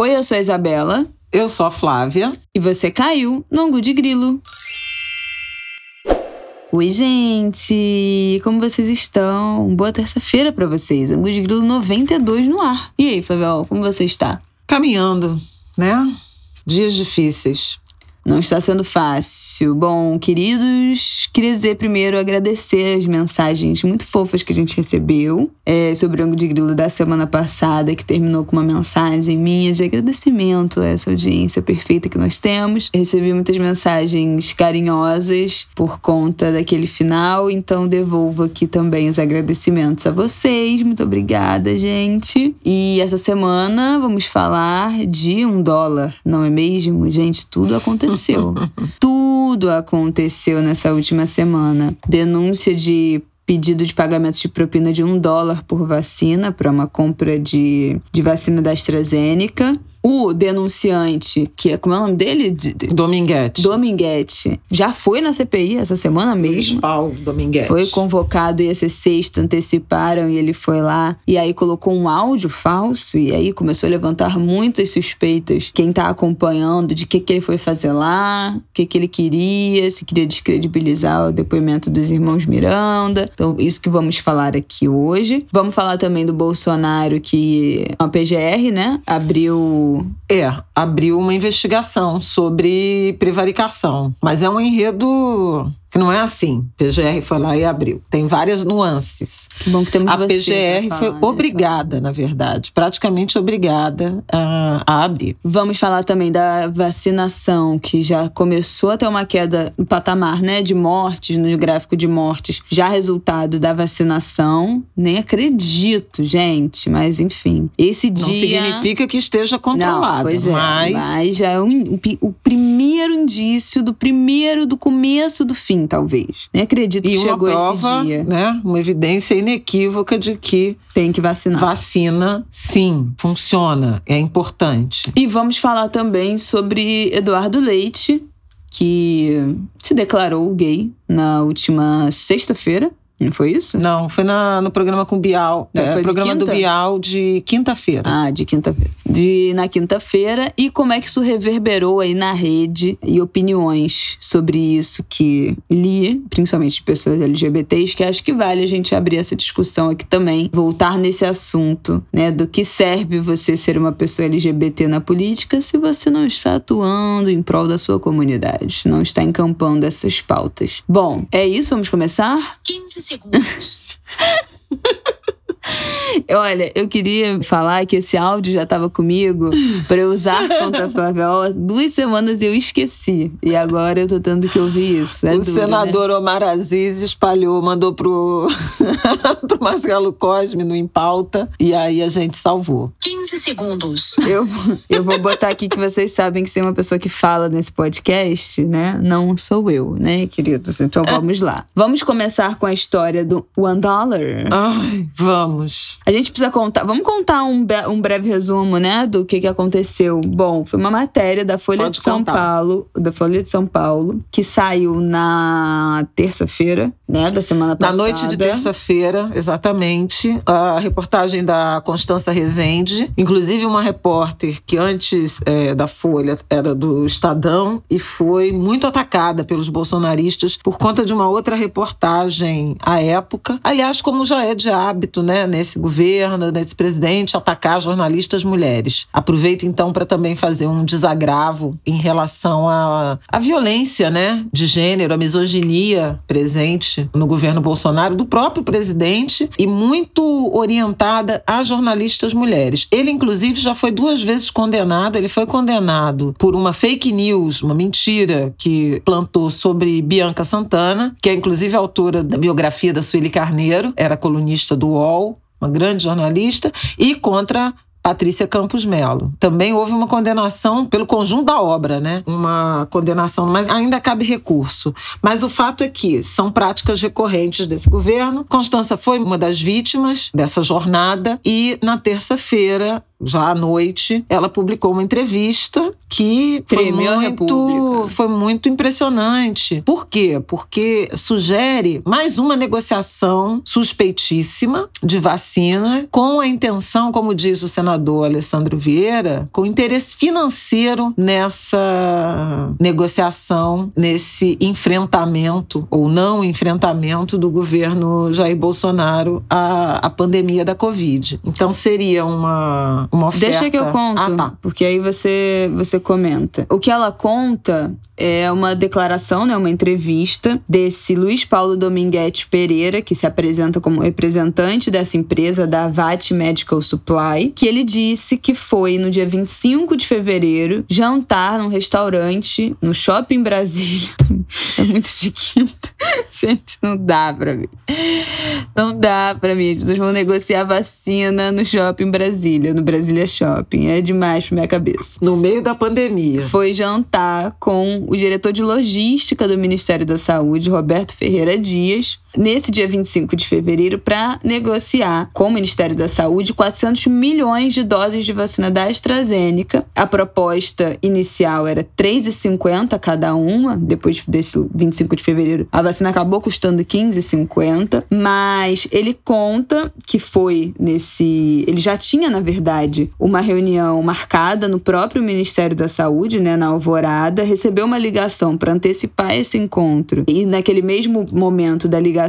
Oi, eu sou a Isabela. Eu sou a Flávia. E você caiu no Angu de Grilo. Oi, gente! Como vocês estão? Boa terça-feira para vocês. Angu de Grilo 92 no ar. E aí, Flávia, como você está? Caminhando, né? Dias difíceis. Não está sendo fácil. Bom, queridos, queria dizer primeiro agradecer as mensagens muito fofas que a gente recebeu é, sobre o ângulo de grilo da semana passada, que terminou com uma mensagem minha de agradecimento a essa audiência perfeita que nós temos. Recebi muitas mensagens carinhosas por conta daquele final, então devolvo aqui também os agradecimentos a vocês. Muito obrigada, gente. E essa semana vamos falar de um dólar, não é mesmo? Gente, tudo aconteceu aconteceu. Tudo aconteceu nessa última semana. Denúncia de pedido de pagamento de propina de um dólar por vacina para uma compra de, de vacina da AstraZeneca o denunciante, que é como é o nome dele? Dominguete. Dominguete. Já foi na CPI essa semana mesmo. Paulo Dominguete. Foi convocado, ia ser sexta, anteciparam e ele foi lá. E aí colocou um áudio falso e aí começou a levantar muitas suspeitas. Quem tá acompanhando de que, que ele foi fazer lá, o que, que ele queria, se queria descredibilizar o depoimento dos irmãos Miranda. Então, isso que vamos falar aqui hoje. Vamos falar também do Bolsonaro, que a PGR, né, abriu é, abriu uma investigação sobre prevaricação. Mas é um enredo que não é assim. PGR foi lá e abriu. Tem várias nuances. Que bom que temos a PGR falar, foi né? obrigada, na verdade, praticamente obrigada a, a, abrir. Vamos falar também da vacinação, que já começou a ter uma queda no patamar, né, de mortes, no gráfico de mortes, já resultado da vacinação. Nem acredito, gente, mas enfim. Esse dia não significa que esteja controlado, não, pois é, mas... mas já é um, um, o primeiro indício do primeiro do começo do fim talvez. Nem acredito e que chegou prova, esse dia. Né, uma evidência inequívoca de que tem que vacinar. Vacina, sim, funciona, é importante. E vamos falar também sobre Eduardo Leite, que se declarou gay na última sexta-feira. Não foi isso? Não, foi na, no programa com o Bial. É, foi programa quinta? do Bial de quinta-feira. Ah, de quinta-feira. De na quinta-feira. E como é que isso reverberou aí na rede e opiniões sobre isso que li, principalmente de pessoas LGBTs, que acho que vale a gente abrir essa discussão aqui também, voltar nesse assunto, né, do que serve você ser uma pessoa LGBT na política se você não está atuando em prol da sua comunidade, não está encampando essas pautas. Bom, é isso, vamos começar? 15 segundos. Olha, eu queria falar que esse áudio já estava comigo para eu usar contra a Flávia há duas semanas eu esqueci. E agora eu tô tendo que ouvir isso. É o duro, senador né? Omar Aziz espalhou, mandou pro, pro Marcelo Cosme no Em Pauta e aí a gente salvou. 15 segundos. Eu, eu vou botar aqui que vocês sabem que ser uma pessoa que fala nesse podcast, né? Não sou eu, né, queridos? Então vamos lá. Vamos começar com a história do One Dollar. Ai, vamos. A gente precisa contar. Vamos contar um, um breve resumo, né, do que, que aconteceu. Bom, foi uma matéria da Folha Pode de São contar. Paulo, da Folha de São Paulo, que saiu na terça-feira, né, da semana Na passada. noite de terça-feira, exatamente, a reportagem da Constança Rezende, inclusive uma repórter que antes é, da Folha era do Estadão e foi muito atacada pelos bolsonaristas por conta de uma outra reportagem à época. Aliás, como já é de hábito, né, nesse governo, nesse presidente, atacar jornalistas mulheres. Aproveito então para também fazer um desagravo em relação à, à violência, né, de gênero, a misoginia presente no governo Bolsonaro do próprio presidente e muito orientada a jornalistas mulheres. Ele inclusive já foi duas vezes condenado, ele foi condenado por uma fake news, uma mentira que plantou sobre Bianca Santana, que é inclusive autora da biografia da Sueli Carneiro, era colunista do UOL, uma grande jornalista, e contra Patrícia Campos Melo. Também houve uma condenação pelo conjunto da obra, né? Uma condenação, mas ainda cabe recurso. Mas o fato é que são práticas recorrentes desse governo. Constança foi uma das vítimas dessa jornada e na terça-feira já à noite, ela publicou uma entrevista que foi Tremeu a muito, foi muito impressionante. Por quê? Porque sugere mais uma negociação suspeitíssima de vacina com a intenção, como diz o senador Alessandro Vieira, com interesse financeiro nessa negociação, nesse enfrentamento ou não enfrentamento do governo Jair Bolsonaro à, à pandemia da Covid. Então seria uma, uma oferta. Deixa que eu conto, Ah, tá. porque aí você, você comenta. O que ela conta é uma declaração, né, uma entrevista desse Luiz Paulo Dominguete Pereira, que se apresenta como representante dessa empresa da VAT Medical Supply, que ele disse que foi no dia 25 de fevereiro jantar num restaurante no Shopping Brasília. É muito quinta. Gente, não dá pra mim. Não dá pra mim. As pessoas vão negociar vacina no Shopping Brasília, no Brasília Shopping. É demais pra minha cabeça. No meio da pandemia. Foi jantar com o diretor de logística do Ministério da Saúde, Roberto Ferreira Dias, nesse dia 25 de fevereiro, para negociar com o Ministério da Saúde 400 milhões de doses de vacina da AstraZeneca. A proposta inicial era 3,50 cada uma, depois desse 25 de fevereiro, a vacina acabou custando 15,50, mas ele conta que foi nesse. Ele já tinha, na verdade, uma reunião marcada no próprio Ministério da Saúde, né, na Alvorada, recebeu uma ligação para antecipar esse encontro. E naquele mesmo momento da ligação,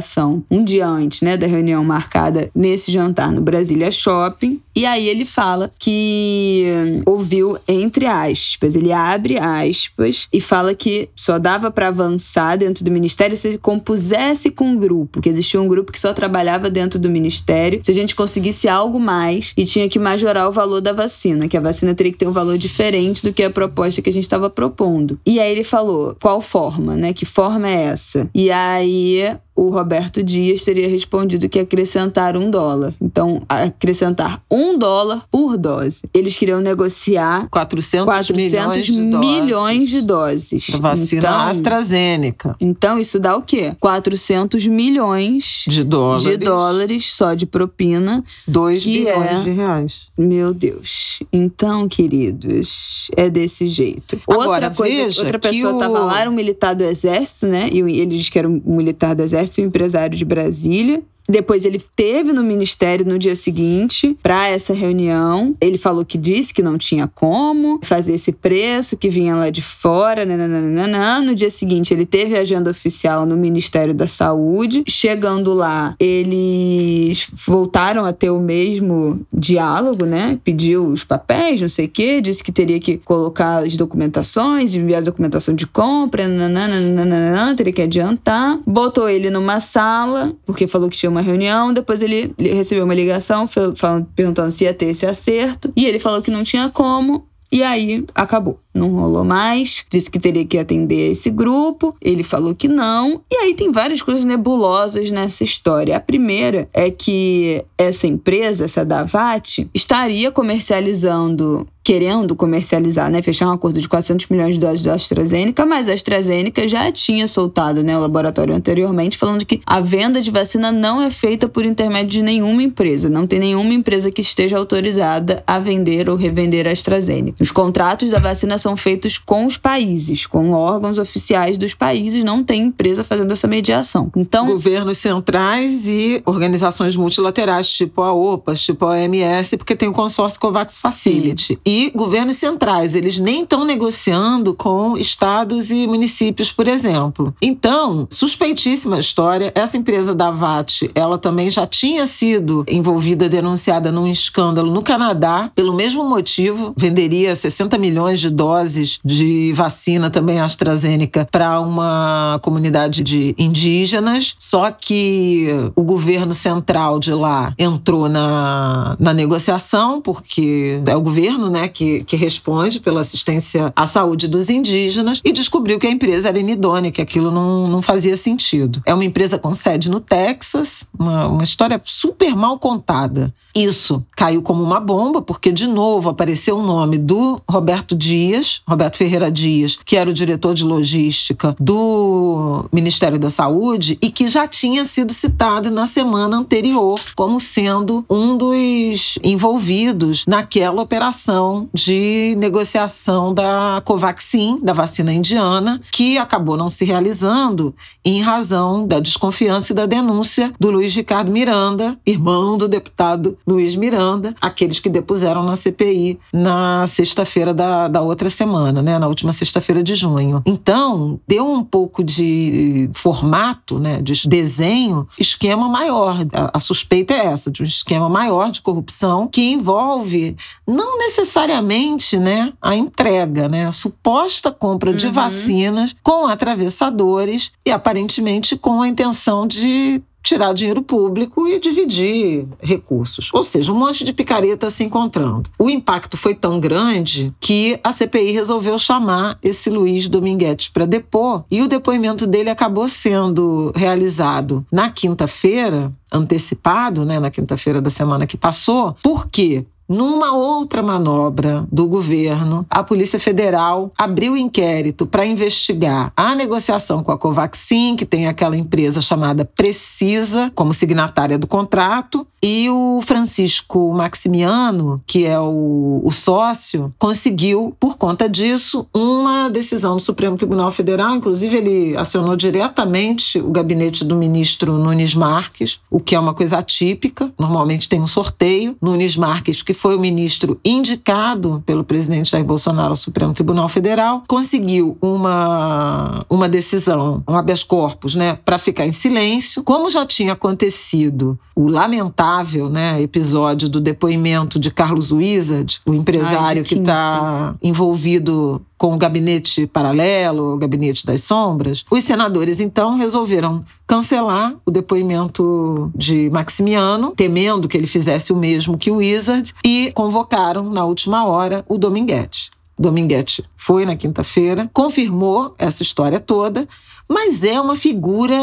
um dia antes, né, da reunião marcada nesse jantar no Brasília Shopping, e aí ele fala que ouviu entre aspas, ele abre aspas e fala que só dava para avançar dentro do ministério se compusesse com um grupo, que existia um grupo que só trabalhava dentro do ministério, se a gente conseguisse algo mais e tinha que majorar o valor da vacina, que a vacina teria que ter um valor diferente do que a proposta que a gente estava propondo. E aí ele falou, qual forma, né? Que forma é essa? E aí o Roberto Dias teria respondido que acrescentar um dólar. Então, acrescentar um dólar por dose. Eles queriam negociar 400, 400 milhões, milhões de de doses. doses. Vacina então, AstraZeneca. então, isso dá o quê? 400 milhões De dólares. de dólares só de propina. 2 que bilhões é- de reais. Meu Deus. Então, queridos, é desse jeito. Agora, outra coisa, outra pessoa o- tava lá, era um militar do exército, né? E ele diz que era um militar do exército e um empresário de Brasília. Depois ele teve no ministério no dia seguinte para essa reunião. Ele falou que disse que não tinha como fazer esse preço, que vinha lá de fora. Nananana. No dia seguinte ele teve agenda oficial no Ministério da Saúde. Chegando lá, eles voltaram a ter o mesmo diálogo, né? Pediu os papéis, não sei o quê, disse que teria que colocar as documentações, enviar a documentação de compra, nananana, teria que adiantar. Botou ele numa sala, porque falou que tinha uma reunião. Depois ele recebeu uma ligação falando, perguntando se ia ter esse acerto. E ele falou que não tinha como. E aí acabou. Não rolou mais. Disse que teria que atender esse grupo. Ele falou que não. E aí tem várias coisas nebulosas nessa história. A primeira é que essa empresa, essa Davat, estaria comercializando querendo comercializar, né, fechar um acordo de 400 milhões de doses da AstraZeneca, mas a AstraZeneca já tinha soltado, né, o laboratório anteriormente, falando que a venda de vacina não é feita por intermédio de nenhuma empresa, não tem nenhuma empresa que esteja autorizada a vender ou revender a AstraZeneca. Os contratos da vacina são feitos com os países, com órgãos oficiais dos países, não tem empresa fazendo essa mediação. Então, Governos centrais e organizações multilaterais, tipo a OPAS, tipo a OMS, porque tem o consórcio COVAX Facility. E governos centrais, eles nem estão negociando com estados e municípios, por exemplo. Então, suspeitíssima história. Essa empresa da VAT, ela também já tinha sido envolvida, denunciada num escândalo no Canadá, pelo mesmo motivo, venderia 60 milhões de doses de vacina também AstraZeneca para uma comunidade de indígenas, só que o governo central de lá entrou na, na negociação, porque é o governo, né, né, que, que responde pela assistência à saúde dos indígenas, e descobriu que a empresa era inidônea, que aquilo não, não fazia sentido. É uma empresa com sede no Texas, uma, uma história super mal contada. Isso caiu como uma bomba, porque de novo apareceu o nome do Roberto Dias, Roberto Ferreira Dias, que era o diretor de logística do Ministério da Saúde e que já tinha sido citado na semana anterior como sendo um dos envolvidos naquela operação de negociação da Covaxin, da vacina indiana, que acabou não se realizando em razão da desconfiança e da denúncia do Luiz Ricardo Miranda, irmão do deputado Luiz Miranda, aqueles que depuseram na CPI na sexta-feira da, da outra semana, né, na última sexta-feira de junho. Então, deu um pouco de formato, né, de desenho, esquema maior. A, a suspeita é essa, de um esquema maior de corrupção que envolve não necessariamente né, a entrega, né, a suposta compra de Uhum. vacinas com atravessadores e aparentemente com a intenção de tirar dinheiro público e dividir recursos. Ou seja, um monte de picareta se encontrando. O impacto foi tão grande que a CPI resolveu chamar esse Luiz Dominguete para depor e o depoimento dele acabou sendo realizado na quinta-feira, antecipado, né, na quinta-feira da semana que passou. Por quê? Numa outra manobra do governo, a Polícia Federal abriu inquérito para investigar a negociação com a Covaxin, que tem aquela empresa chamada Precisa como signatária do contrato, e o Francisco Maximiano, que é o, o sócio, conseguiu, por conta disso, uma decisão do Supremo Tribunal Federal. Inclusive, ele acionou diretamente o gabinete do ministro Nunes Marques, o que é uma coisa atípica. Normalmente tem um sorteio. Nunes Marques, que foi o ministro indicado pelo presidente Jair Bolsonaro ao Supremo Tribunal Federal, conseguiu uma, uma decisão, um habeas corpus, né, para ficar em silêncio. Como já tinha acontecido o lamentável né, episódio do depoimento de Carlos Wizard, o empresário Ai, que que está envolvido com o gabinete paralelo, o gabinete das sombras, os senadores então resolveram cancelar o depoimento de Maximiano, temendo que ele fizesse o mesmo que o Wizard, e convocaram na última hora o Dominguete. Dominguete foi na quinta-feira, confirmou essa história toda, mas é uma figura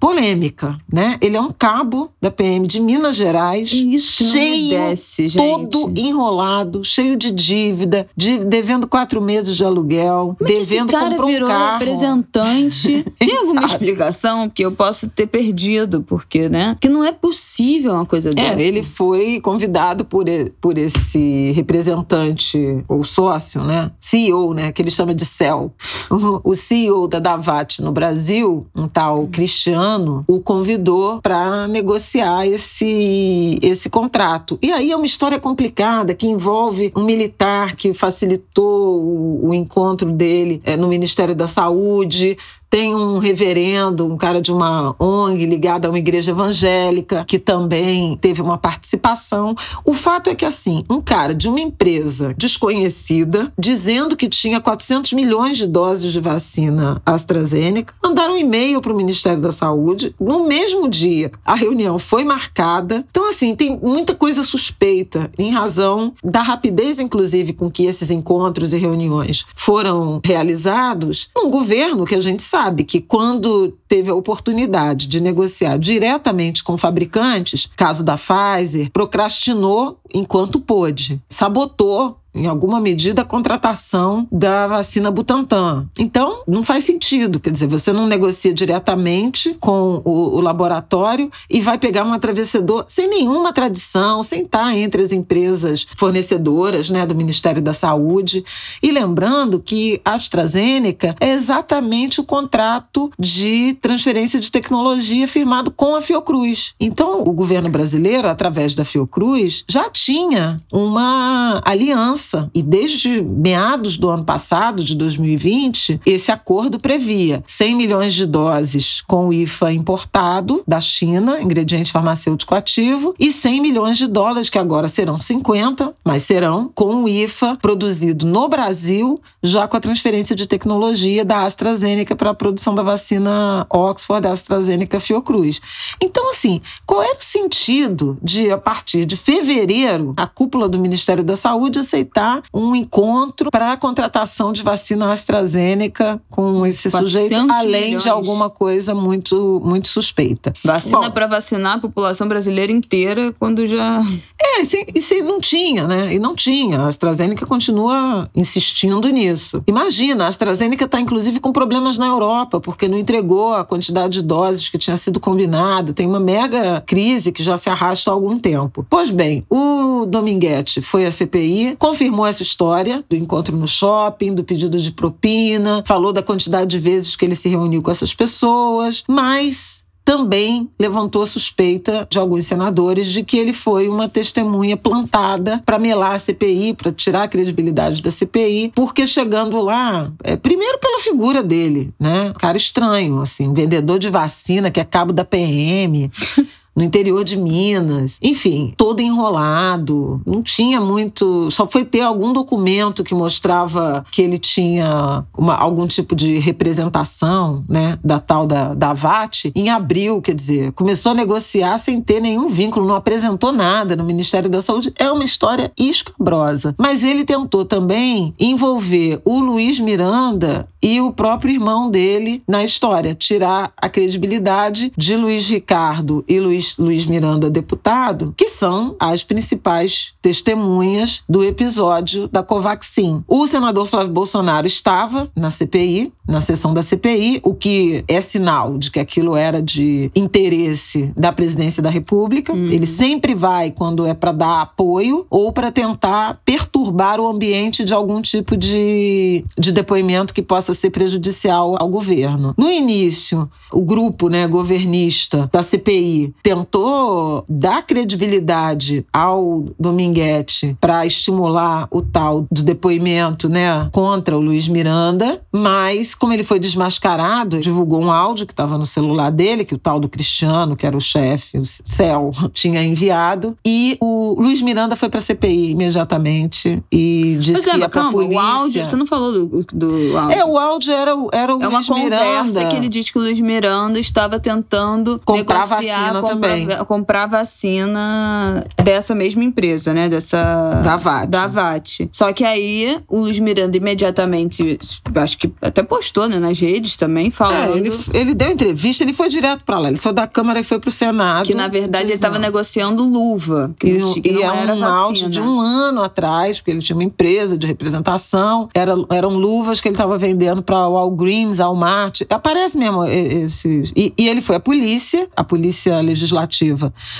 polêmica, né? Ele é um cabo da PM de Minas Gerais, Isso cheio, desce, gente. todo enrolado, cheio de dívida, de- devendo quatro meses de aluguel, Como é devendo esse cara comprar um virou carro. representante? Tem alguma explicação que eu posso ter perdido? Porque, né? Que não é possível uma coisa dessa. É, ele foi convidado por, por esse representante ou sócio, né? CEO, né? Que ele chama de CEL. O, CEO da Davat no Brasil, um tal Cristiano, o convidou para negociar esse, esse contrato. E aí é uma história complicada que envolve um militar que facilitou o, o encontro dele eh, no Ministério da Saúde. Tem um reverendo, um cara de uma ONG ligado a uma igreja evangélica, que também teve uma participação. O fato é que, assim, um cara de uma empresa desconhecida, dizendo que tinha 400 milhões de doses de vacina AstraZeneca, mandaram um e-mail para o Ministério da Saúde. No mesmo dia, a reunião foi marcada. Então, assim, tem muita coisa suspeita, em razão da rapidez, inclusive, com que esses encontros e reuniões foram realizados, num governo que a gente sabe que quando teve a oportunidade de negociar diretamente com fabricantes, caso da Pfizer, procrastinou enquanto pôde, sabotou em alguma medida, a contratação da vacina Butantan. Então, não faz sentido. Quer dizer, você não negocia diretamente com o, o laboratório e vai pegar um atravessador sem nenhuma tradição, sem estar entre as empresas fornecedoras né, do Ministério da Saúde. E lembrando que a AstraZeneca é exatamente o contrato de transferência de tecnologia firmado com a Fiocruz. Então, o governo brasileiro, através da Fiocruz, já tinha uma aliança e desde meados do ano passado, de 2020, esse acordo previa 100 milhões de doses com o IFA importado da China, ingrediente farmacêutico ativo, e 100 milhões de dólares, que agora serão 50, mas serão com o IFA produzido no Brasil, já com a transferência de tecnologia da AstraZeneca para a produção da vacina Oxford, AstraZeneca, Fiocruz. Então, assim, qual era o sentido de, a partir de fevereiro, a cúpula do Ministério da Saúde aceitar um encontro para a contratação de vacina AstraZeneca com esse sujeito, além milhões. de alguma coisa muito, muito suspeita? Vacina para vacinar a população brasileira inteira quando já. É, e se, e se não tinha, né? E não tinha. A AstraZeneca continua insistindo nisso. Imagina, a AstraZeneca está inclusive com problemas na Europa, porque não entregou a quantidade de doses que tinha sido combinada. Tem uma mega crise que já se arrasta há algum tempo. Pois bem, o Dominguete foi à CPI, confirmou essa história do encontro no shopping, do pedido de propina, falou da quantidade de vezes que ele se reuniu com essas pessoas, mas também levantou a suspeita de alguns senadores de que ele foi uma testemunha plantada para melar a CPI, para tirar a credibilidade da CPI, porque chegando lá, é, primeiro pela figura dele, né? Cara estranho, assim, vendedor de vacina que é cabo da PM. no interior de Minas, enfim, todo enrolado, não tinha muito, só foi ter algum documento que mostrava que ele tinha uma, algum tipo de representação, né, da tal da, da VAT em abril, quer dizer, começou a negociar sem ter nenhum vínculo, não apresentou nada no Ministério da Saúde, é uma história escabrosa. Mas ele tentou também envolver o Luiz Miranda e o próprio irmão dele na história, tirar a credibilidade de Luiz Ricardo e Luiz Luiz, Miranda, deputado, que são as principais testemunhas do episódio da Covaxin. O senador Flávio Bolsonaro estava na CPI, na sessão da CPI, o que é sinal de que aquilo era de interesse da presidência da República. Uhum. Ele sempre vai quando é para dar apoio ou para tentar perturbar o ambiente de algum tipo de, de depoimento que possa ser prejudicial ao governo. No início, o grupo né, governista da CPI tentou dar credibilidade ao Dominguete para estimular o tal do depoimento né, contra o Luiz Miranda, mas como ele foi desmascarado, divulgou um áudio que estava no celular dele, que o tal do Cristiano, que era o chefe, o Céu, tinha enviado, e o Luiz Miranda foi para a CPI imediatamente e disse Mas que é, calma, polícia. o áudio, você não falou do, do áudio. É, o áudio era, o- era o É uma Luiz conversa Miranda. que ele diz que o Luiz Miranda estava tentando Comprar negociar, vacina comprar, também. comprar vacina dessa mesma empresa, né? Dessa. Da VAT. Da VAT. Só que aí o Luiz Miranda imediatamente, acho que até postou né, nas redes também, É, falando ele, ele deu entrevista, ele foi direto para lá. Ele saiu da Câmara e foi pro Senado. que na verdade ele estava negociando luva. Que E, não, que e não é era um vacina. áudio de um ano atrás, porque ele tinha uma empresa de representação, era, eram luvas que ele estava vendendo para o Walgreens, Walmart. Aparece mesmo e- esse. E, e ele foi à polícia, a polícia legislativa,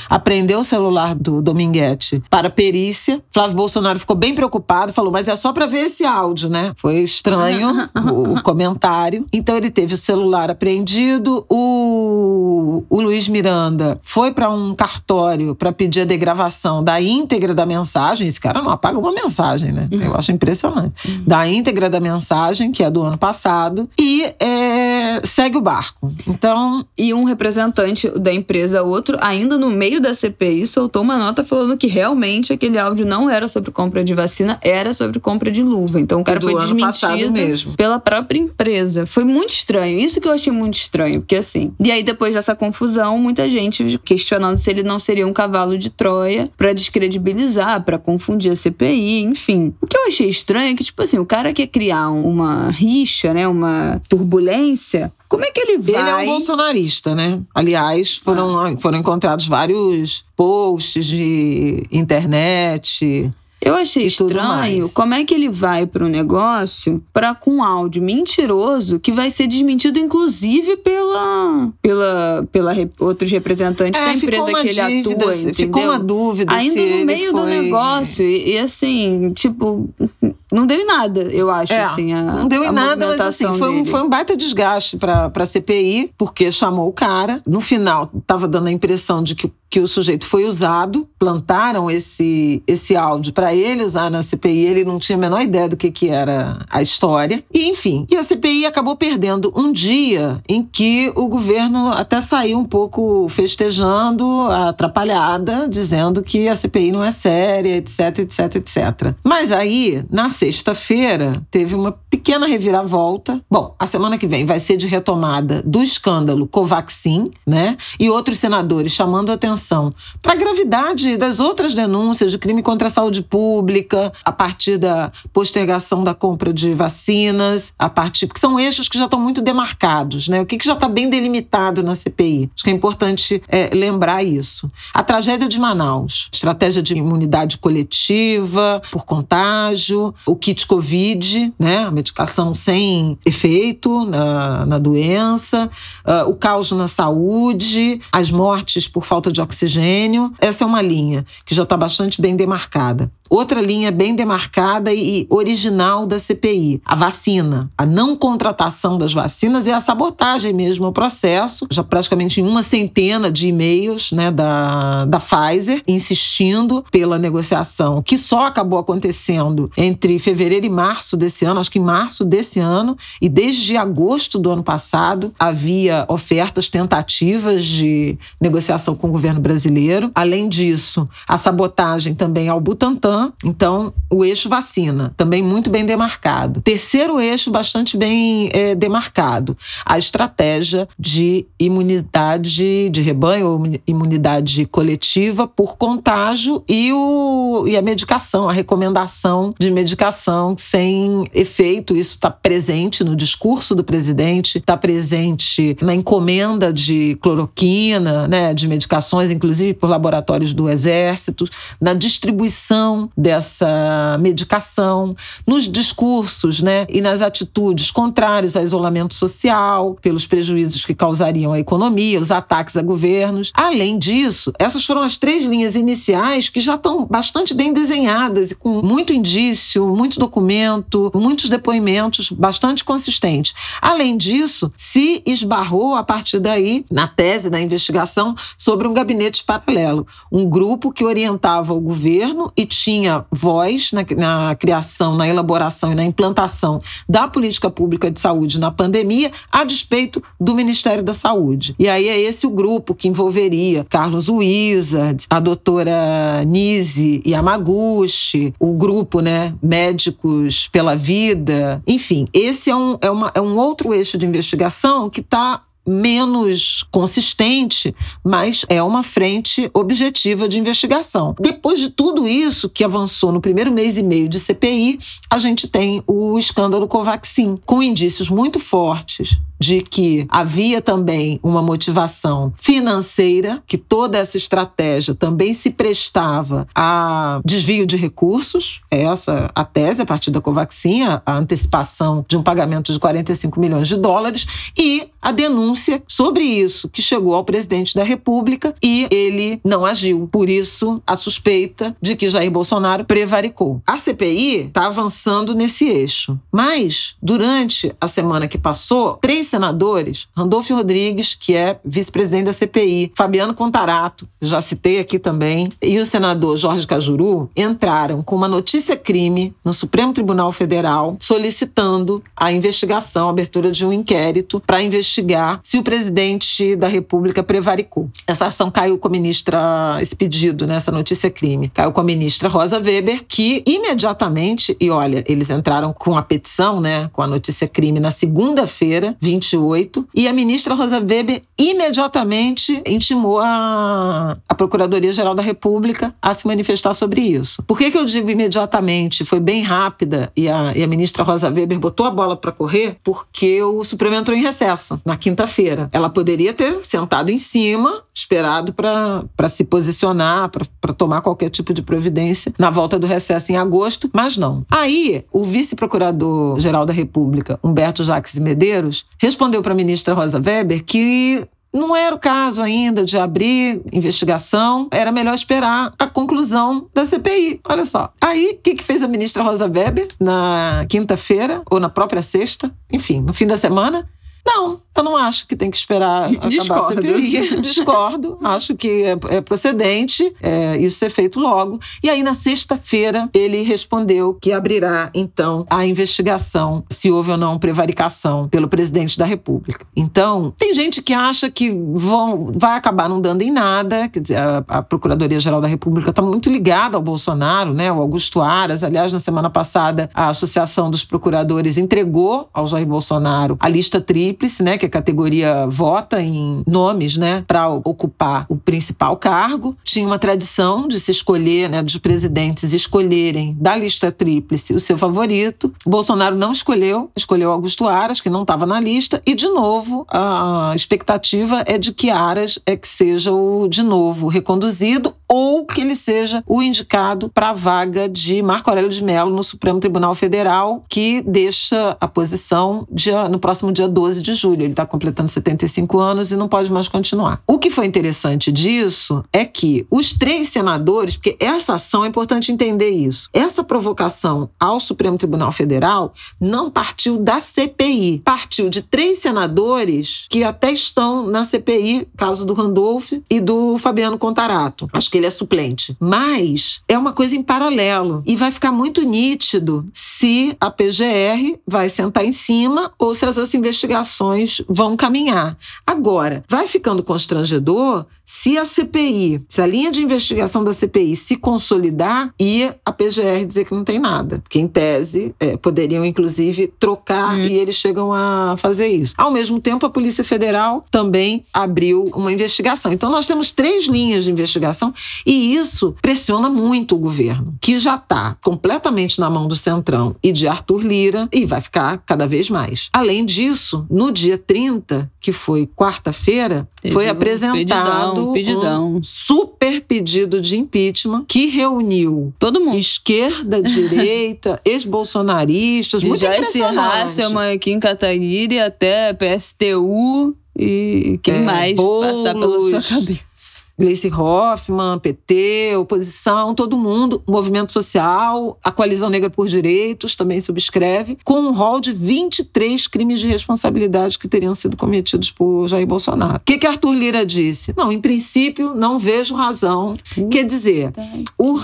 apreendeu o celular do Dominguete para perícia. Flávio Bolsonaro ficou bem preocupado, falou: mas é só para ver esse áudio, né? Foi estranho o, o comentário. Então ele teve o celular apreendido, o, o Luiz Miranda foi para um cartório para pedir a degravação da íntegra da mensagem. Esse cara não apaga uma mensagem, né? Eu acho impressionante. Da íntegra da mensagem, que é do ano passado, e é, segue o barco. Então, E um representante da empresa, outro, ainda no meio da CPI, soltou uma nota falando que realmente aquele áudio não era sobre compra de vacina, era sobre compra de luva. Então o cara foi desmentido pela própria empresa. Foi muito estranho. Isso que eu achei muito estranho, porque assim. E aí, depois dessa confusão, muita gente questionando se ele não seria um cavalo de Troia pra descredibilizar, pra confundir a CPI, enfim. O que eu achei estranho é que, tipo assim, o cara quer criar uma rixa, né? Uma turbulência. Como é que ele vai. ele é um bolsonarista, né? Aliás, foram, foram encontrados vários posts de internet. Eu achei estranho como é que ele vai para um negócio para com um áudio mentiroso que vai ser desmentido inclusive pela pela pela rep- outros representantes da É, ficou empresa que ele atua, entendeu? ficou uma dúvida Ainda no meio do foi- negócio e, e, assim, tipo, não deu em nada, eu acho É, assim, a, não deu em a nada, mas assim, foi um, foi um baita desgaste para a CPI, porque chamou o cara. No final, estava dando a impressão de que, que o sujeito foi usado, plantaram esse, esse áudio para ele usar na CPI, ele não tinha a menor ideia do que, que era a história. E, enfim, e a CPI acabou perdendo um dia em que o governo até saiu um pouco festejando, atrapalhada, dizendo que a CPI não é séria, etc, etc, etc. Mas aí, na sexta-feira, teve uma pequena reviravolta. Bom, a semana que vem vai ser de retomada do escândalo Covaxin, né? E outros senadores chamando atenção para a gravidade das outras denúncias de crime contra a saúde pública, a partir da postergação da compra de vacinas, a partir. porque são eixos que já estão muito demarcados, né? O que, que já está bem delimitado na CPI. Acho que é importante é, lembrar isso. A tragédia de Manaus, estratégia de imunidade coletiva por contágio, o kit Covid, né? A medicação sem efeito na, na doença, uh, o caos na saúde, as mortes por falta de oxigênio. Essa é uma linha que já está bastante bem demarcada. Outra linha bem demarcada e original da CPI, a vacina, a não contratação das vacinas e a sabotagem mesmo ao processo, já praticamente em uma centena de e-mails né, da, da Pfizer, insistindo pela negociação, que só acabou acontecendo entre fevereiro e março desse ano, acho que em março desse ano, e desde agosto do ano passado havia ofertas, tentativas de negociação com o governo brasileiro. Além disso, a sabotagem também ao Butantan então, o eixo vacina, também muito bem demarcado. Terceiro eixo, bastante bem é, demarcado, a estratégia de imunidade de rebanho ou imunidade coletiva por contágio e, o, e a medicação, a recomendação de medicação sem efeito. Isso está presente no discurso do presidente, está presente na encomenda de cloroquina, né, de medicações, inclusive por laboratórios do Exército, na distribuição dessa medicação, nos discursos né, e nas atitudes contrários ao isolamento social, pelos prejuízos que causariam à economia, os ataques a governos. Além disso, essas foram as três linhas iniciais que já estão bastante bem desenhadas e com muito indício, muito documento, muitos depoimentos bastante consistentes. Além disso, se esbarrou a partir daí na tese da investigação sobre um gabinete paralelo, um grupo que orientava o governo e tinha tinha voz na, na, criação, na elaboração e na implantação da política pública de saúde na pandemia, a despeito do Ministério da Saúde. E aí é esse o grupo que envolveria Carlos Wizard, a doutora Nise Yamaguchi, o grupo né, Médicos pela Vida. Enfim, esse é um, é, uma, é um outro eixo de investigação que está menos consistente, mas é uma frente objetiva de investigação. Depois de tudo isso que avançou no primeiro mês e meio de CPI, a gente tem o escândalo Covaxin, com indícios muito fortes de que havia também uma motivação financeira, que toda essa estratégia também se prestava a desvio de recursos, essa a tese a partir da Covaxin, a antecipação de um pagamento de 45 milhões de dólares e a denúncia sobre isso que chegou ao presidente da República e ele não agiu. Por isso, a suspeita de que Jair Bolsonaro prevaricou. A CPI está avançando nesse eixo, mas durante a semana que passou, três senadores, Randolfo Rodrigues, que é vice-presidente da CPI, Fabiano Contarato, já citei aqui também, e o senador Jorge Cajuru, entraram com uma notícia-crime no Supremo Tribunal Federal solicitando a investigação, a abertura de um inquérito para investigar se o presidente da República prevaricou. Essa ação caiu com a ministra, esse pedido, né, essa notícia-crime, caiu com a ministra Rosa Weber, que imediatamente, e olha, eles entraram com a petição, né, com a notícia-crime na segunda-feira, 20 28, e a ministra Rosa Weber imediatamente intimou a, a Procuradoria-Geral da República a se manifestar sobre isso. Por que, que eu digo imediatamente? Foi bem rápida e a, e a ministra Rosa Weber botou a bola para correr porque o Supremo entrou em recesso na quinta-feira. Ela poderia ter sentado em cima, esperado para se posicionar, para tomar qualquer tipo de providência na volta do recesso em agosto, mas não. Aí, o vice-procurador-geral da República, Humberto Jacques Medeiros, respondeu para a ministra Rosa Weber que não era o caso ainda de abrir investigação, era melhor esperar a conclusão da CPI. Olha só. Aí, o que, que fez a ministra Rosa Weber na quinta-feira, ou na própria sexta, enfim, no fim da semana? Não, Eu não acho que tem que esperar acabar Discordo. a CPI. Discordo. Acho que é, é procedente é, isso ser feito logo. E aí, na sexta-feira, ele respondeu que abrirá, então, a investigação se houve ou não prevaricação pelo presidente da República. Então, tem gente que acha que vão, vai acabar não dando em nada. Quer dizer, a, a Procuradoria-Geral da República está muito ligada ao Bolsonaro, né? O Augusto Aras. Aliás, na semana passada, a Associação dos Procuradores entregou ao Jair Bolsonaro a lista tríplice, né? Que a categoria vota em nomes, né? Para ocupar o principal cargo. Tinha uma tradição de se escolher, né? Dos presidentes escolherem da lista tríplice o seu favorito. Bolsonaro não escolheu, escolheu Augusto Aras, que não estava na lista. E, de novo, a expectativa é de que Aras é que seja o, de novo, reconduzido ou que ele seja o indicado para a vaga de Marco Aurélio de Mello no Supremo Tribunal Federal, que deixa a posição dia, no próximo dia 12 de julho. Ele está completando 75 anos e não pode mais continuar. O que foi interessante disso é que os três senadores, porque essa ação é importante entender isso, essa provocação ao Supremo Tribunal Federal não partiu da CPI, partiu de três senadores que até estão na CPI, caso do Randolph e do Fabiano Contarato. Acho que ele é suplente. Mas é uma coisa em paralelo e vai ficar muito nítido se a PGR vai sentar em cima ou se essas investigações vão caminhar. Agora, vai ficando constrangedor se a CPI, se a linha de investigação da CPI se consolidar e a PGR dizer que não tem nada. Porque, em tese, é, poderiam, inclusive, trocar e eles chegam a fazer isso. Ao mesmo tempo, a Polícia Federal também abriu uma investigação. Então, nós temos três linhas de investigação e isso pressiona muito o governo, que já está completamente na mão do Centrão e de Arthur Lira e vai ficar cada vez mais. Além disso, no dia 30, que foi quarta-feira, foi apresentado pedidão, pedidão. um super pedido de impeachment que reuniu Todo mundo. esquerda, direita, ex-bolsonaristas, muito Joyce impressionante. Hasselman, Kim Kataguiri até PSTU e quem É, mais passar pela sua cabeça. Gleice Hoffmann, PT, oposição, todo mundo, movimento social, a Coalizão Negra por Direitos também subscreve, com um rol de 23 crimes de responsabilidade que teriam sido cometidos por Jair Bolsonaro. O que, que Arthur Lira disse? Não, em princípio, não vejo razão. Quer dizer, o...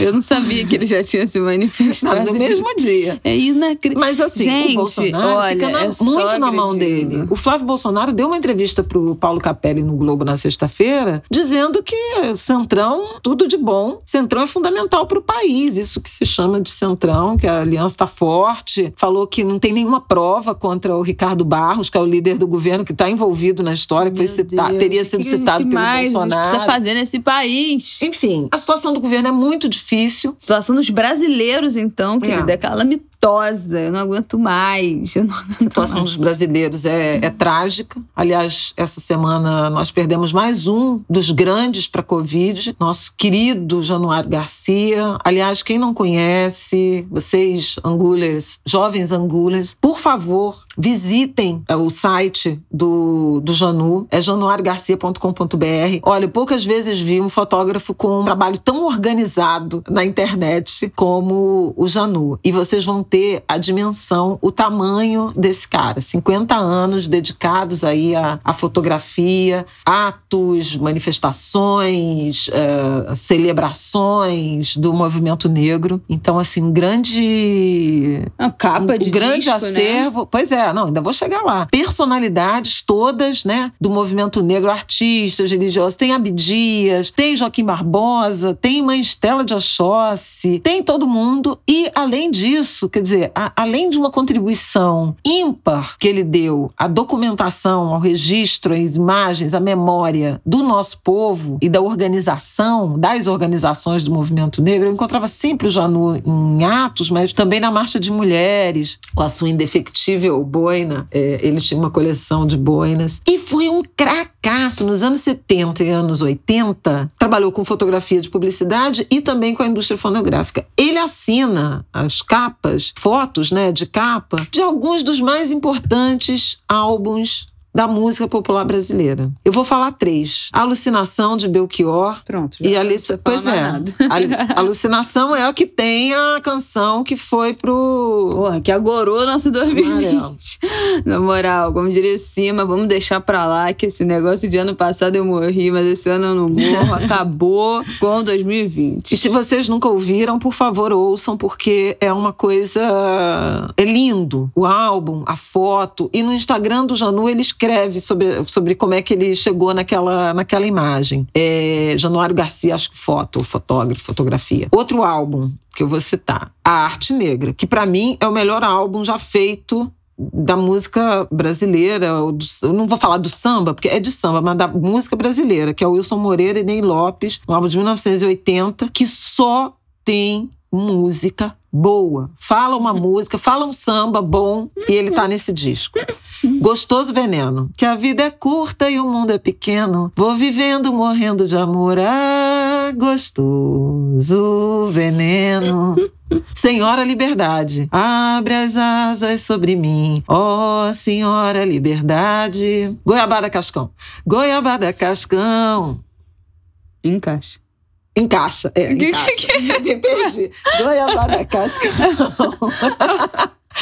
Eu não sabia que ele já tinha se manifestado. no mesmo dia. É inacreditável. Mas assim, Gente, o Bolsonaro olha, fica na- é muito na mão dele. O Flávio Bolsonaro deu uma entrevista pro Paulo Capelli no Globo na sexta-feira, dizendo que Centrão, tudo de bom. Centrão é fundamental para o país. Isso que se chama de Centrão, que a aliança está forte. Falou que não tem nenhuma prova contra o Ricardo Barros, que é o líder do governo que está envolvido na história, que foi citado, Deus, teria sido que- citado que pelo mais a Bolsonaro. precisa fazer nesse país? Enfim, a situação do governo é muito difícil. Situação dos brasileiros, então, querida, É. é calamitosa. Eu não aguento mais. Eu não aguento A situação mais. dos brasileiros é, é trágica. Aliás, essa semana nós perdemos mais um dos grandes para a Covid, nosso querido Januário Garcia. Aliás, quem não conhece, vocês angulers, jovens angulers, por favor, visitem é, o site do, do Janu, é januariogarcia.com.br. Olha, poucas vezes vi um fotógrafo com um trabalho tão organizado na internet como o Janu. E vocês vão ter a dimensão, o tamanho desse cara. 50 anos dedicados aí à, à fotografia, atos, manifestações, eh, celebrações do movimento negro. Então, assim, um grande Uma capa um de grande disco, né? acervo. Pois é, não, ainda vou chegar lá. Personalidades todas, né, do movimento negro, artistas, religiosos. Tem Abdias, tem Joaquim Barbosa, tem Mãe Estela de Oxóssi, tem todo mundo. E, além disso, quer dizer, a- além de uma contribuição ímpar que ele deu à documentação, ao registro, às imagens, à memória do nosso povo e da organização, das organizações do movimento negro, eu encontrava sempre o Janu em atos, mas também na Marcha de Mulheres, com a sua indefectível boina. É, ele tinha uma coleção de boinas. E foi um cracaço nos anos 70 e anos 80. Trabalhou com fotografia de publicidade e também com a indústria fonográfica. Ele assina as capas, fotos né, de capa, de alguns dos mais importantes álbuns da música popular brasileira. Eu vou falar três: Alucinação de Belchior. Pronto. E Alice, pois é. A Alucinação é o que tem a canção que foi pro. Porra, que agorou nosso 2020. Na moral, como diria cima, vamos deixar pra lá que esse negócio de ano passado eu morri, mas esse ano eu não morro. Acabou com 2020. E se vocês nunca ouviram, por favor, ouçam, porque é uma coisa. É lindo. O álbum, a foto. E no Instagram do Janu ele escreve sobre, sobre como é que ele chegou naquela, naquela imagem. É, Januário Garcia, acho que foto, fotógrafo, fotografia. Outro álbum que eu vou citar, A Arte Negra, que para mim é o melhor álbum já feito da música brasileira, eu não vou falar do samba, porque é de samba, mas da música brasileira, que é o Wilson Moreira e Ney Lopes, um álbum de 1980, que só tem música boa. Fala uma música, fala um samba bom e ele tá nesse disco. Gostoso Veneno. Que a vida é curta e o mundo é pequeno. Vou vivendo, morrendo de amor. Ah, gostoso veneno. Senhora Liberdade, abre as asas sobre mim, ó oh, Senhora Liberdade. Goiabada Cascão, Goiabada Cascão. Encaixa. Encaixa, é, encaixa. Me perdi. Goiabada casca.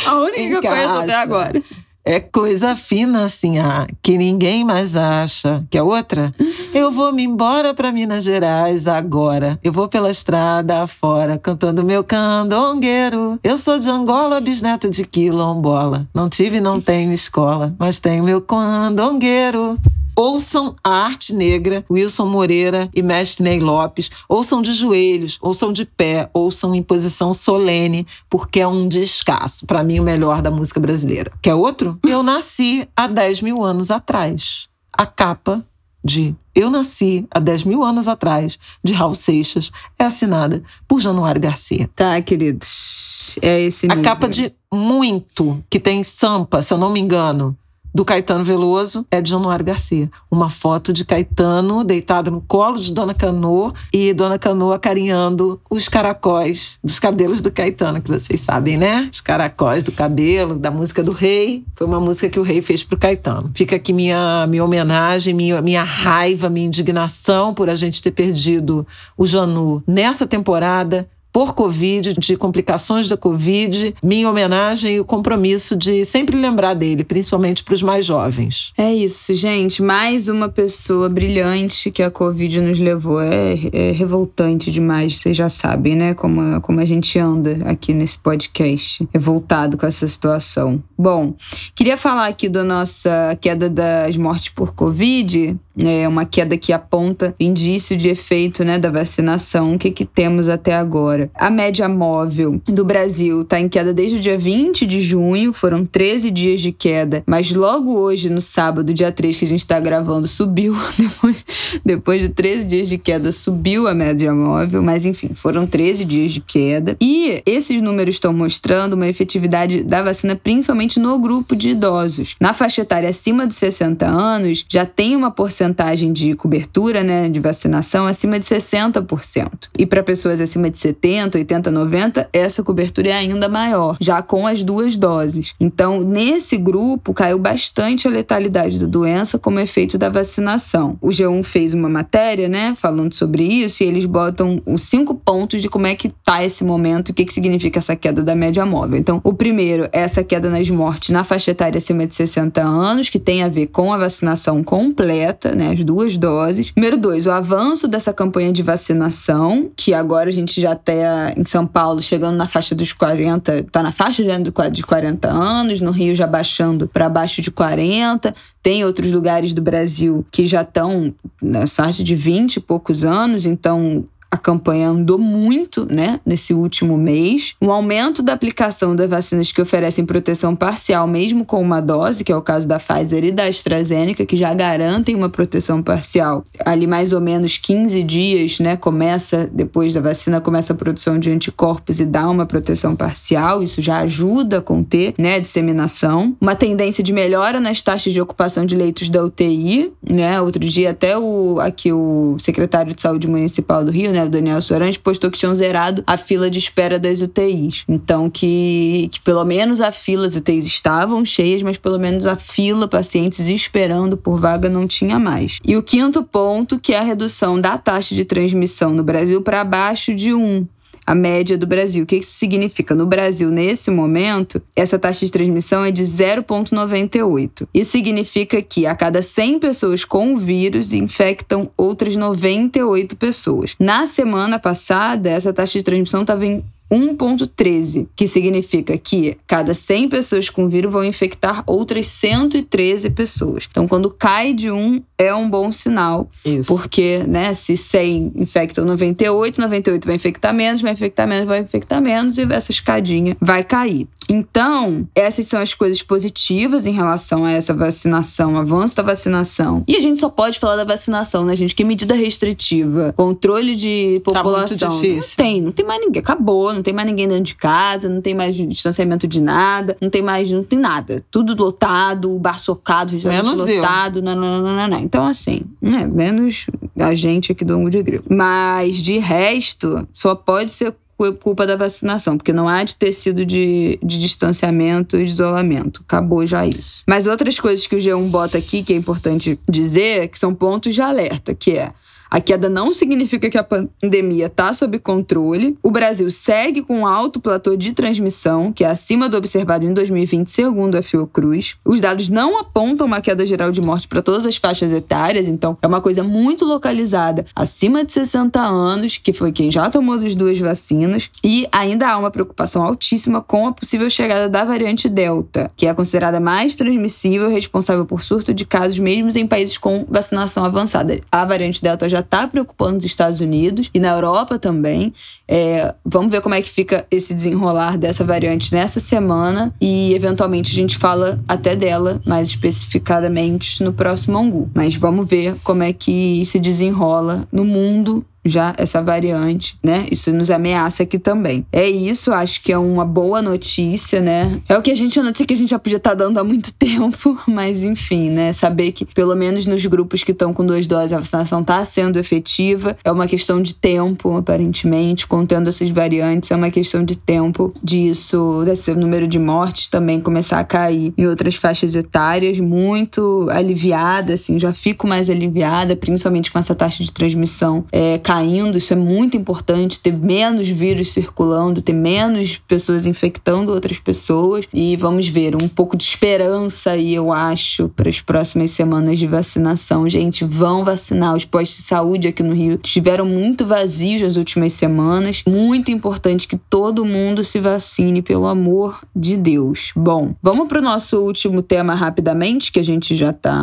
A única encaixa. coisa até agora. É coisa fina assim, ah, que ninguém mais acha. Que a outra? Eu vou me embora para Minas Gerais agora. Eu vou pela estrada fora, cantando meu candongueiro. Eu sou de Angola, bisneto de quilombola. Não tive, não tenho escola, mas tenho meu candongueiro. Ouçam a arte negra, Wilson Moreira e Mestre Ney Lopes. Ouçam de joelhos, ouçam de pé, ouçam em posição solene, porque é um descasso. Para mim, o melhor da música brasileira. Quer outro? Eu nasci há 10 mil anos atrás. A capa de Eu Nasci há 10 mil anos atrás, de Raul Seixas, é assinada por Januário Garcia. Tá, queridos. É esse nível. A capa de Muito, que tem Sampa, se eu não me engano do Caetano Veloso é de Januário Garcia. Uma foto de Caetano deitado no colo de Dona Canoa e Dona Canoa carinhando os caracóis dos cabelos do Caetano, que vocês sabem, né? Os caracóis do cabelo, da música do rei. Foi uma música que o rei fez pro Caetano. Fica aqui minha, minha homenagem, minha, minha raiva, minha indignação por a gente ter perdido o Janu nessa temporada por Covid, de complicações da Covid, minha homenagem e o compromisso de sempre lembrar dele, principalmente para os mais jovens. É isso, gente. Mais uma pessoa brilhante que a Covid nos levou. É, é revoltante demais, vocês já sabem, né? Como, como a gente anda aqui nesse podcast, revoltado com essa situação. Bom, queria falar aqui da nossa queda das mortes por Covid, é uma queda que aponta indício de efeito né, da vacinação. O que, que temos até agora? A média móvel do Brasil está em queda desde o dia 20 de junho, foram 13 dias de queda, mas logo hoje, no sábado, dia 3, que a gente está gravando, subiu. Depois, depois de 13 dias de queda, subiu a média móvel, mas enfim, foram 13 dias de queda. E esses números estão mostrando uma efetividade da vacina, principalmente no grupo de idosos. Na faixa etária acima dos 60 anos, já tem uma porcentagem porcentagem de cobertura, né, de vacinação acima de 60%. E para pessoas acima de 70, 80, 90, essa cobertura é ainda maior, já com as duas doses. Então, nesse grupo caiu bastante a letalidade da doença como efeito da vacinação. O G1 fez uma matéria, né, falando sobre isso e eles botam os cinco pontos de como é que tá esse momento, o que que significa essa queda da média móvel. Então, o primeiro é essa queda nas mortes na faixa etária acima de 60 anos, que tem a ver com a vacinação completa, né, as duas doses. Número dois, o avanço dessa campanha de vacinação, que agora a gente já está em São Paulo chegando na faixa dos 40, tá na faixa de 40 anos, no Rio já baixando para baixo de 40. Tem outros lugares do Brasil que já estão na faixa de 20 e poucos anos, então a campanha andou muito, né, nesse último mês. O aumento da aplicação das vacinas que oferecem proteção parcial, mesmo com uma dose, que é o caso da Pfizer e da AstraZeneca, que já garantem uma proteção parcial. Ali mais ou menos 15 dias, né, começa depois da vacina começa a produção de anticorpos e dá uma proteção parcial. Isso já ajuda a conter, né, a disseminação. Uma tendência de melhora nas taxas de ocupação de leitos da UTI, né? Outro dia até o aqui o secretário de Saúde Municipal do Rio, né, o Daniel Sorante, postou que tinham zerado a fila de espera das UTIs. Então, que, que pelo menos a fila, as UTIs estavam cheias, mas pelo menos a fila, pacientes esperando por vaga, não tinha mais. E o quinto ponto, que é a redução da taxa de transmissão no Brasil para abaixo de 1 a média do Brasil. O que isso significa? No Brasil, nesse momento, essa taxa de transmissão é de 0,98. Isso significa que a cada 100 pessoas com o vírus infectam outras 98 pessoas. Na semana passada, essa taxa de transmissão estava em 1,13, que significa que cada 100 pessoas com vírus vão infectar outras 113 pessoas. Então, quando cai de um, é um bom sinal. Isso. Porque, né, se 100 infectam 98, 98 vai infectar menos, vai infectar menos, vai infectar menos, e essa escadinha vai cair. Então, essas são as coisas positivas em relação a essa vacinação, avanço da vacinação. E a gente só pode falar da vacinação, né, gente? Que medida restritiva, controle de Tá muito população. difícil. Não tem, não tem mais ninguém. Acabou, não tem mais ninguém dentro de casa, não tem mais distanciamento de nada, não tem mais, não tem nada. Tudo lotado, o bar socado, restaurante Menos lotado, nananana. Então, assim, né, menos a gente aqui do Ango de Grilo. Mas, de resto, só pode ser cu- culpa da vacinação, porque não há de ter sido de, de distanciamento e de isolamento. Acabou já isso. Mas outras coisas que o G1 bota aqui, que é importante dizer, que são pontos de alerta, que é a queda não significa que a pandemia está sob controle. O Brasil segue com um alto platô de transmissão, que é acima do observado em 2020, segundo a Fiocruz. Os dados não apontam uma queda geral de morte para todas as faixas etárias, então é uma coisa muito localizada acima de 60 anos, que foi quem já tomou as duas vacinas. E ainda há uma preocupação altíssima com a possível chegada da variante Delta, que é considerada mais transmissível, responsável por surto de casos mesmo em países com vacinação avançada. A variante Delta já está preocupando os Estados Unidos e na Europa também. É, vamos ver como é que fica esse desenrolar dessa variante nessa semana e eventualmente a gente fala até dela mais especificadamente no próximo Angu. Mas vamos ver como é que se desenrola no mundo já essa variante, né? Isso nos ameaça aqui também. É isso, acho que é uma boa notícia, né? É o que a gente, a notícia que a gente já podia estar dando há muito tempo, mas enfim, né? Saber que pelo menos nos grupos que estão com duas doses a vacinação está sendo efetiva é uma questão de tempo, aparentemente, contendo essas variantes, é uma questão de tempo disso, desse número de mortes também começar a cair em outras faixas etárias, muito aliviada, assim, já fico mais aliviada, principalmente com essa taxa de transmissão é, caindo, isso é muito importante, ter menos vírus circulando, ter menos pessoas infectando outras pessoas e vamos ver um pouco de esperança aí, eu acho, para as próximas semanas de vacinação. Gente, vão vacinar. Os postos de saúde aqui no Rio estiveram muito vazios nas últimas semanas. Muito importante que todo mundo se vacine, pelo amor de Deus. Bom, vamos para o nosso último tema rapidamente, que a gente já tá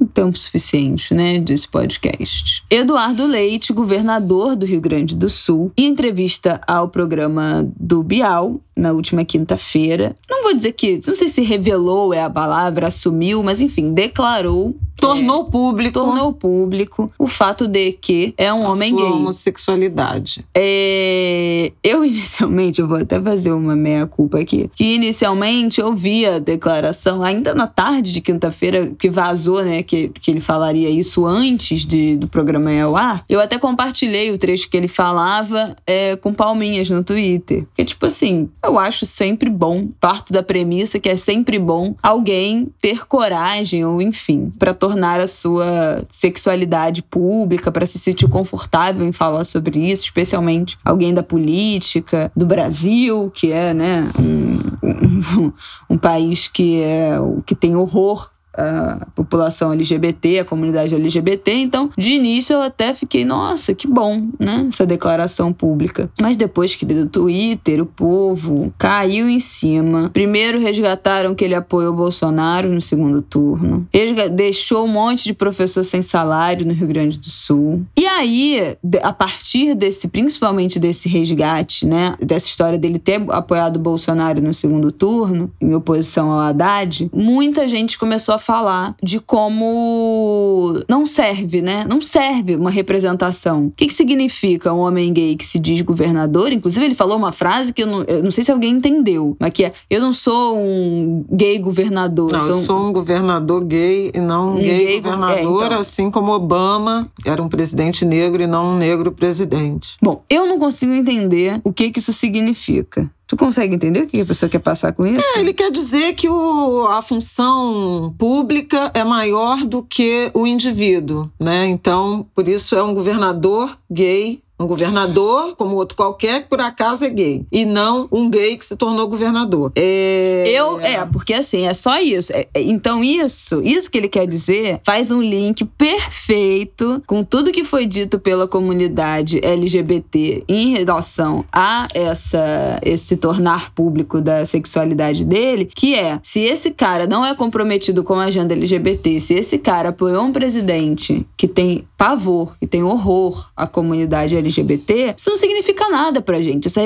no tempo suficiente, né, desse podcast. Eduardo Leite, governador do Rio Grande do Sul, em entrevista ao programa do Bial, na última quinta-feira. Não vou dizer que, não sei se revelou é a palavra, assumiu, mas enfim, declarou Tornou público tornou público o fato de que é um a homem sua gay. homossexualidade. É, eu inicialmente, eu vou até fazer uma meia-culpa aqui, que inicialmente eu vi a declaração, ainda na tarde de quinta-feira, que vazou, né, que, que ele falaria isso antes de, do programa ir ao ar, eu até compartilhei o trecho que ele falava é, com palminhas no Twitter. Porque, tipo assim, eu acho sempre bom, parto da premissa que é sempre bom alguém ter coragem, ou enfim, pra tornar a sua sexualidade pública, pra se sentir confortável em falar sobre isso, especialmente alguém da política, do Brasil, que é, né, um, um, um país que, é, que tem horror a população LGBT, a comunidade LGBT. Então, de início eu até fiquei, nossa, que bom, né? Essa declaração pública. Mas depois, querido, o Twitter, o povo caiu em cima. Primeiro resgataram que ele apoiou o Bolsonaro no segundo turno. Resga- deixou um monte de professor sem salário no Rio Grande do Sul. E aí, a partir desse, principalmente desse resgate, né? Dessa história dele ter apoiado o Bolsonaro no segundo turno, em oposição ao Haddad, muita gente começou a falar de como não serve, né? Não serve uma representação. O que, que significa um homem gay que se diz governador? Inclusive, ele falou uma frase que eu não, eu não sei se alguém entendeu, mas que é: eu não sou um gay governador. Não, sou eu sou um governador gay e não um, um gay, gay, governador, é, então. assim como Obama era um presidente negro e não um negro presidente. Bom, eu não consigo entender o que, que isso significa. Tu consegue entender o que a pessoa quer passar com isso? É, ele quer dizer que o, a função pública é maior do que o indivíduo, né? Então, por isso é um governador gay um governador, como outro qualquer, que por acaso é gay. E não um gay que se tornou governador. É... Eu, é, porque assim, é só isso. É, é, então, isso, isso que ele quer dizer, faz um link perfeito com tudo que foi dito pela comunidade LGBT em relação a essa, esse tornar público da sexualidade dele, que é, se esse cara não é comprometido com a agenda LGBT, se esse cara apoiou um presidente que tem pavor, que tem horror à comunidade LGBT, isso não significa nada pra gente. Essa,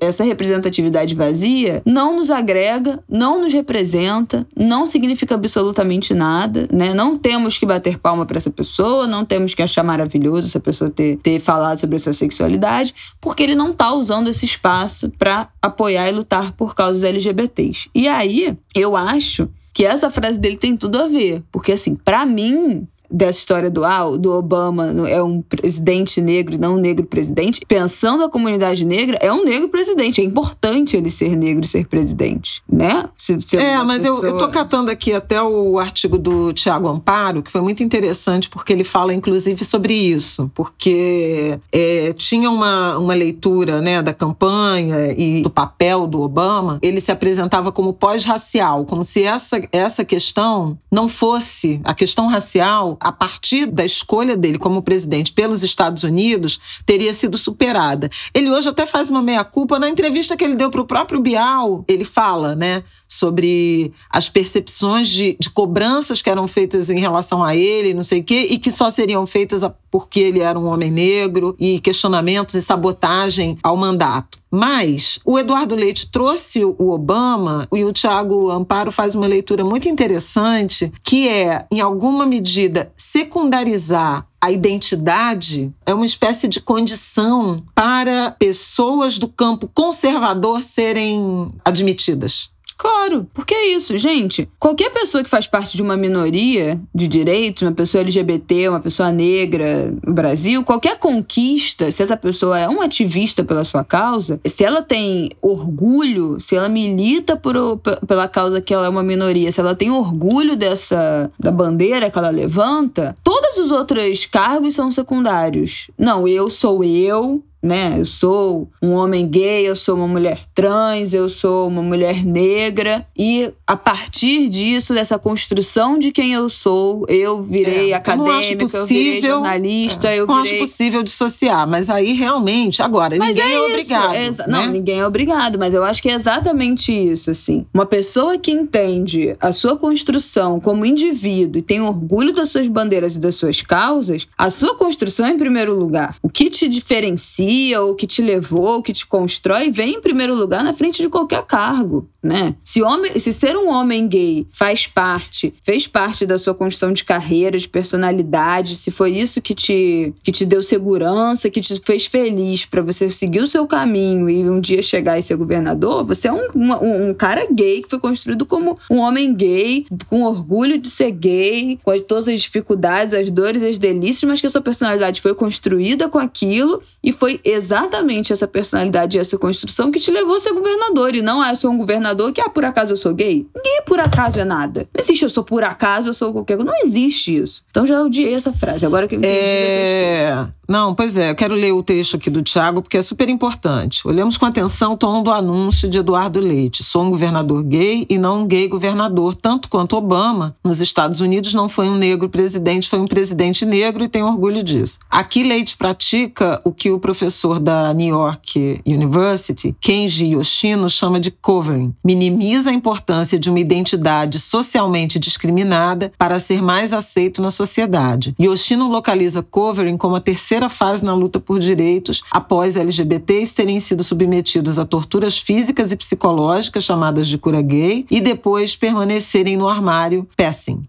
essa representatividade vazia não nos agrega, não nos representa, não significa absolutamente nada, né? Não temos que bater palma para essa pessoa, não temos que achar maravilhoso essa pessoa ter, ter falado sobre sua sexualidade, porque ele não tá usando esse espaço para apoiar e lutar por causas LGBTs. E aí, eu acho que essa frase dele tem tudo a ver, porque assim, para mim, dessa história do, ah, do Obama é um presidente negro e não um negro presidente, pensando a comunidade negra, é um negro presidente. É importante ele ser negro e ser presidente, né? Se, se é, mas pessoa... eu, eu tô catando aqui até o artigo do Tiago Amparo, que foi muito interessante, porque ele fala, inclusive, sobre isso. Porque é, tinha uma, uma leitura né, da campanha e do papel do Obama, ele se apresentava como pós-racial, como se essa, essa questão não fosse a questão racial a partir da escolha dele como presidente pelos Estados Unidos, teria sido superada. Ele hoje até faz uma meia-culpa na entrevista que ele deu para o próprio Bial. Ele fala, né? Sobre as percepções de, de, cobranças que eram feitas em relação a ele, não sei o quê, e que só seriam feitas porque ele era um homem negro, e questionamentos e sabotagem ao mandato. Mas o Eduardo Leite trouxe o Obama e o Tiago Amparo faz uma leitura muito interessante, que é, em alguma medida, secundarizar a identidade é uma espécie de condição para pessoas do campo conservador serem admitidas. Claro, porque é isso, gente. Qualquer pessoa que faz parte de uma minoria de direitos, uma pessoa LGBT, uma pessoa negra no Brasil, qualquer conquista, se essa pessoa é um ativista pela sua causa, se ela tem orgulho, se ela milita por, pela causa que ela é uma minoria, se ela tem orgulho dessa da bandeira que ela levanta, todos os outros cargos são secundários. Não, eu sou eu, né? Eu sou um homem gay, eu sou uma mulher trans, eu sou uma mulher negra e a partir disso, dessa construção de quem eu sou, eu virei é, acadêmica, eu, possível, eu virei jornalista, é, eu não virei... acho possível dissociar, mas aí realmente, agora, mas ninguém é, é obrigado. É, né? Não, ninguém é obrigado, mas eu acho que é exatamente isso, assim. Uma pessoa que entende a sua construção como indivíduo e tem orgulho das suas bandeiras e das suas causas, a sua construção é em primeiro lugar. O que te diferencia, o que te levou, o que te constrói, vem em primeiro lugar na frente de qualquer cargo, né? Se, homem, se ser um homem gay faz parte, fez parte da sua construção de carreira, de personalidade, se foi isso que te, que te deu segurança, que te fez feliz para você seguir o seu caminho e um dia chegar e ser governador, você é um, um, um, cara gay que foi construído como um homem gay, com orgulho de ser gay, com todas as dificuldades, as dores, as delícias, mas que a sua personalidade foi construída com aquilo e foi exatamente essa personalidade e essa construção que te levou a ser governador e não a ser um governador que, ah, por acaso eu sou gay? Ninguém por acaso é nada. Não existe eu sou por acaso, eu sou qualquer coisa. Não existe isso. Então já odiei essa frase. Agora que eu entendi. É... Não, pois é. Eu quero ler o texto aqui do Tiago, porque é super importante. Olhamos com atenção o tom do anúncio de Eduardo Leite. Sou um governador gay e não um gay governador. Tanto quanto Obama, nos Estados Unidos, não foi um negro presidente, foi um presidente negro e tem orgulho disso. Aqui, Leite pratica o que o professor da New York University, Kenji Yoshino, chama de covering. Minimiza a importância de uma identidade socialmente discriminada para ser mais aceito na sociedade. Yoshino localiza covering como a terceira terceira fase na luta por direitos após LGBTs terem sido submetidos a torturas físicas e psicológicas, chamadas de cura gay, e depois permanecerem no armário passing.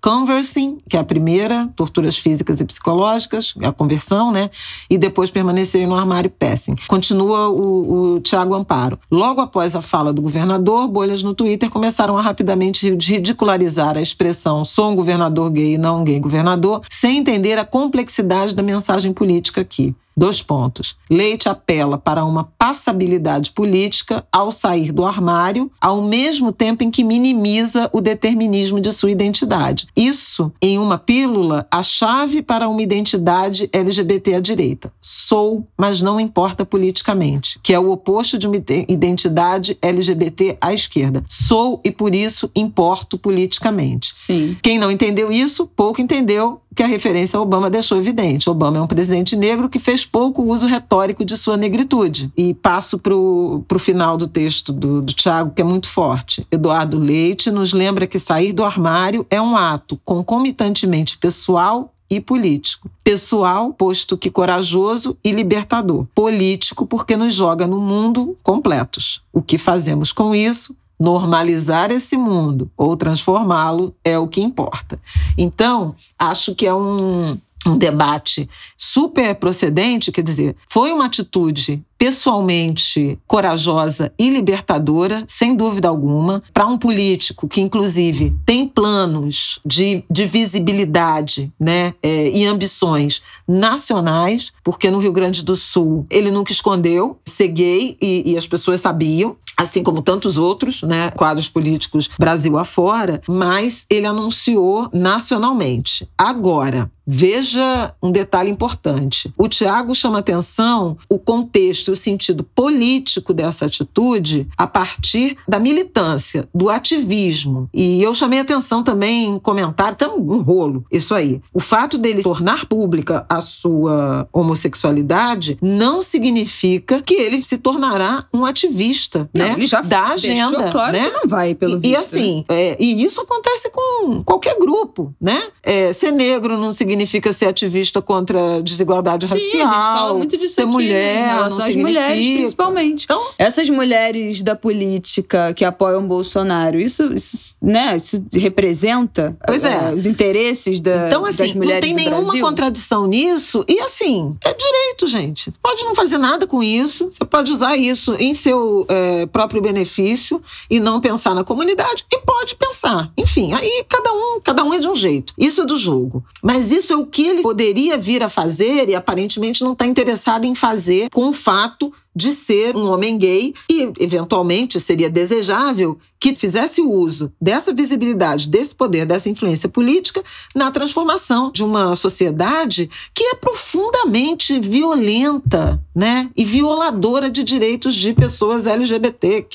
Conversing, que é a primeira, torturas físicas e psicológicas, a conversão, né? E depois permanecerem no armário passing. Continua o, o Tiago Amparo. Logo após a fala do governador, bolhas no Twitter começaram a rapidamente ridicularizar a expressão sou um governador gay e não um gay governador, sem entender a complexidade da mensagem política aqui. Dois pontos. Leite apela para uma passabilidade política ao sair do armário, ao mesmo tempo em que minimiza o determinismo de sua identidade. Isso, em uma pílula, a chave para uma identidade LGBT à direita. Sou, mas não importa politicamente, que é o oposto de uma identidade LGBT à esquerda. Sou e por isso importo politicamente. Sim. Quem não entendeu isso, pouco entendeu que a referência a Obama deixou evidente. Obama é um presidente negro que fez pouco uso retórico de sua negritude. E passo para o final do texto do, do Tiago, que é muito forte. Eduardo Leite nos lembra que sair do armário é um ato concomitantemente pessoal e político. Pessoal, posto que corajoso e libertador. Político, porque nos joga no mundo completos. O que fazemos com isso normalizar esse mundo ou transformá-lo é o que importa. Então, acho que é um, um debate super procedente, quer dizer, foi uma atitude pessoalmente corajosa e libertadora, sem dúvida alguma, para um político que, inclusive, tem planos de, de visibilidade né, é, e ambições nacionais, porque no Rio Grande do Sul ele nunca escondeu ser gay e, e as pessoas sabiam, assim como tantos outros, né, quadros políticos Brasil afora, mas ele anunciou nacionalmente. Agora, veja um detalhe importante. O Tiago chama atenção o contexto, o sentido político dessa atitude a partir da militância, do ativismo. E eu chamei atenção também em comentário, tem um rolo, isso aí. O fato dele tornar pública a sua homossexualidade não significa que ele se tornará um ativista, não, né? Ele já da agenda, claro né? que não vai pelo e, visto, e assim, né? é, e isso acontece com qualquer grupo, né? É, ser negro não significa ser ativista contra a desigualdade Sim, racial. A gente fala muito disso ser aqui, mulher, né? não as mulheres principalmente. Então, Essas mulheres da política que apoiam Bolsonaro, isso, isso, né, isso representa pois é. uh, os interesses da, então, assim, das mulheres não tem nenhuma Brasil? contradição nisso. E assim, é direito, gente. Pode não fazer nada com isso. Você pode usar isso em seu é, próprio benefício e não pensar na comunidade. E pode pensar. Enfim, aí cada um, cada um é de um jeito. Isso é do jogo. Mas isso é o que ele poderia vir a fazer e aparentemente não está interessado em fazer com o fato tout de ser um homem gay e, eventualmente, seria desejável que fizesse uso dessa visibilidade, desse poder, dessa influência política na transformação de uma sociedade que é profundamente violenta, né, e violadora de direitos de pessoas LGBT,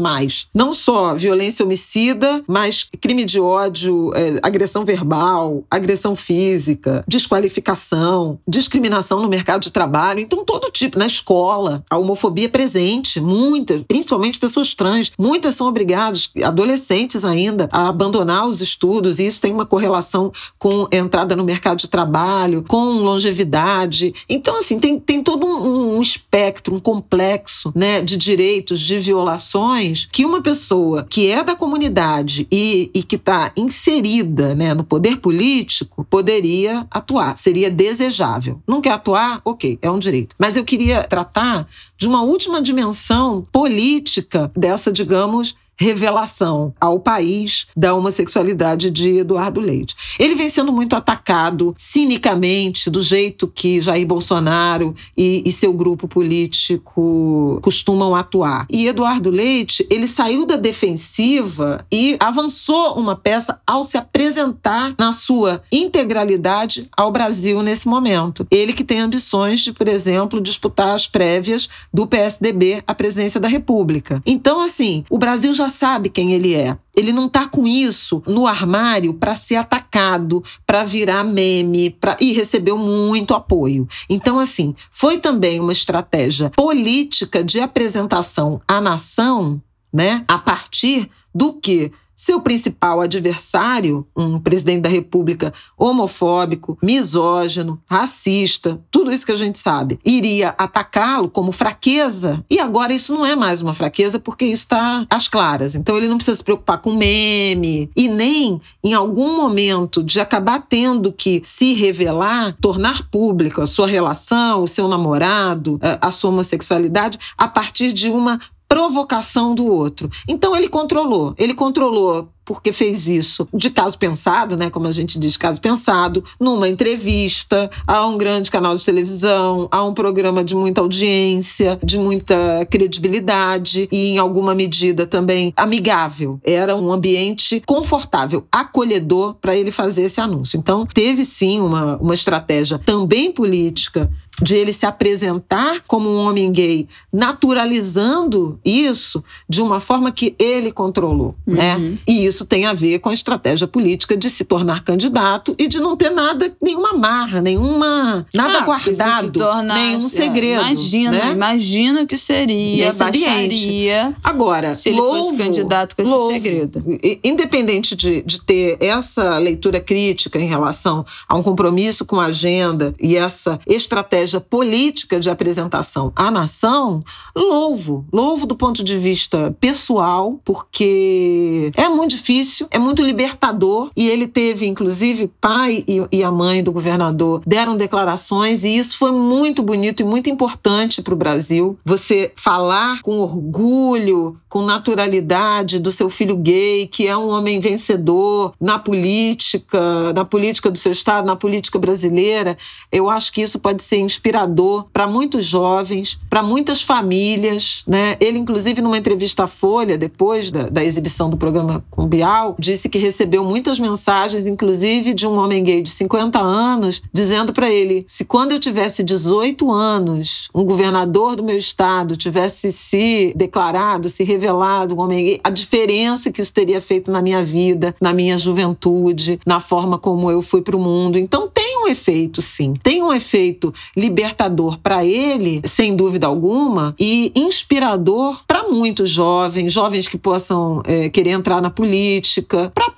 mais. Não só violência homicida, mas crime de ódio, é, agressão verbal, agressão física, desqualificação, discriminação no mercado de trabalho, então todo tipo, na escola, a homofobia é presente, muitas, principalmente pessoas trans, muitas são obrigadas, adolescentes ainda, a abandonar os estudos, e isso tem uma correlação com entrada no mercado de trabalho, com longevidade. Então, assim, tem, tem todo um, um espectro, um complexo né, de direitos, de violações, que uma pessoa que é da comunidade e, e que está inserida né, no poder político poderia atuar, seria desejável. Não quer atuar? Ok, é um direito. Mas eu queria tratar de uma última dimensão política dessa, digamos, revelação ao país da homossexualidade de Eduardo Leite. Ele vem sendo muito atacado cinicamente, do jeito que Jair Bolsonaro e, e, seu grupo político costumam atuar. E Eduardo Leite, ele saiu da defensiva e avançou uma peça ao se apresentar na sua integralidade ao Brasil nesse momento. Ele que tem ambições de, por exemplo, disputar as prévias do PSDB à presidência da República. Então, assim, o Brasil já sabe quem ele é. Ele não está com isso no armário para ser atacado, para virar meme, pra... e recebeu muito apoio. Então, assim, foi também uma estratégia política de apresentação à nação, né, a partir do que seu principal adversário, um presidente da República homofóbico, misógino, racista, tudo isso que a gente sabe, iria atacá-lo como fraqueza. E agora isso não é mais uma fraqueza porque isso está às claras. Então ele não precisa se preocupar com meme e nem em algum momento de acabar tendo que se revelar, tornar público a sua relação, o seu namorado, a sua homossexualidade a partir de uma provocação do outro. Então ele controlou, ele controlou porque fez isso de caso pensado, né, como a gente diz, caso pensado, numa entrevista a um grande canal de televisão, a um programa de muita audiência, de muita credibilidade e em alguma medida também amigável. Era um ambiente confortável, acolhedor para ele fazer esse anúncio. Então, teve sim uma, uma estratégia também política de ele se apresentar como um homem gay, naturalizando isso de uma forma que ele controlou, né? uhum. né? E isso tem a ver com a estratégia política de se tornar candidato e de não ter nada, nenhuma marra, nenhuma nada ah, guardado, tornar, nenhum é, segredo. Imagina, né? imagina o que seria, Esse baixaria. Agora, se ele louvo, fosse candidato com esse louvo, segredo. Independente de, de ter essa leitura crítica em relação a um compromisso com a agenda e essa estratégia política de apresentação à nação, louvo, louvo do ponto de vista pessoal, porque é muito difícil, é muito libertador e ele teve, inclusive, pai e, e a mãe do governador deram declarações e isso foi muito bonito e muito importante para o Brasil. Você falar com orgulho, com naturalidade do seu filho gay, que é um homem vencedor na política, na política do seu estado, na política brasileira, eu acho que isso pode ser inspirador para muitos jovens, para muitas famílias, né? Ele, inclusive, numa entrevista à Folha, depois da, da exibição do programa com Bial, disse que recebeu muitas mensagens, inclusive de um homem gay de 50 anos, dizendo para ele: se quando eu tivesse 18 anos, um governador do meu estado tivesse se declarado, se revelado um homem gay, a diferença que isso teria feito na minha vida, na minha juventude, na forma como eu fui para o mundo. Então tem um efeito, sim. Tem um efeito libertador para ele, sem dúvida alguma, e inspirador para muitos jovens, jovens que possam é, querer entrar na política, para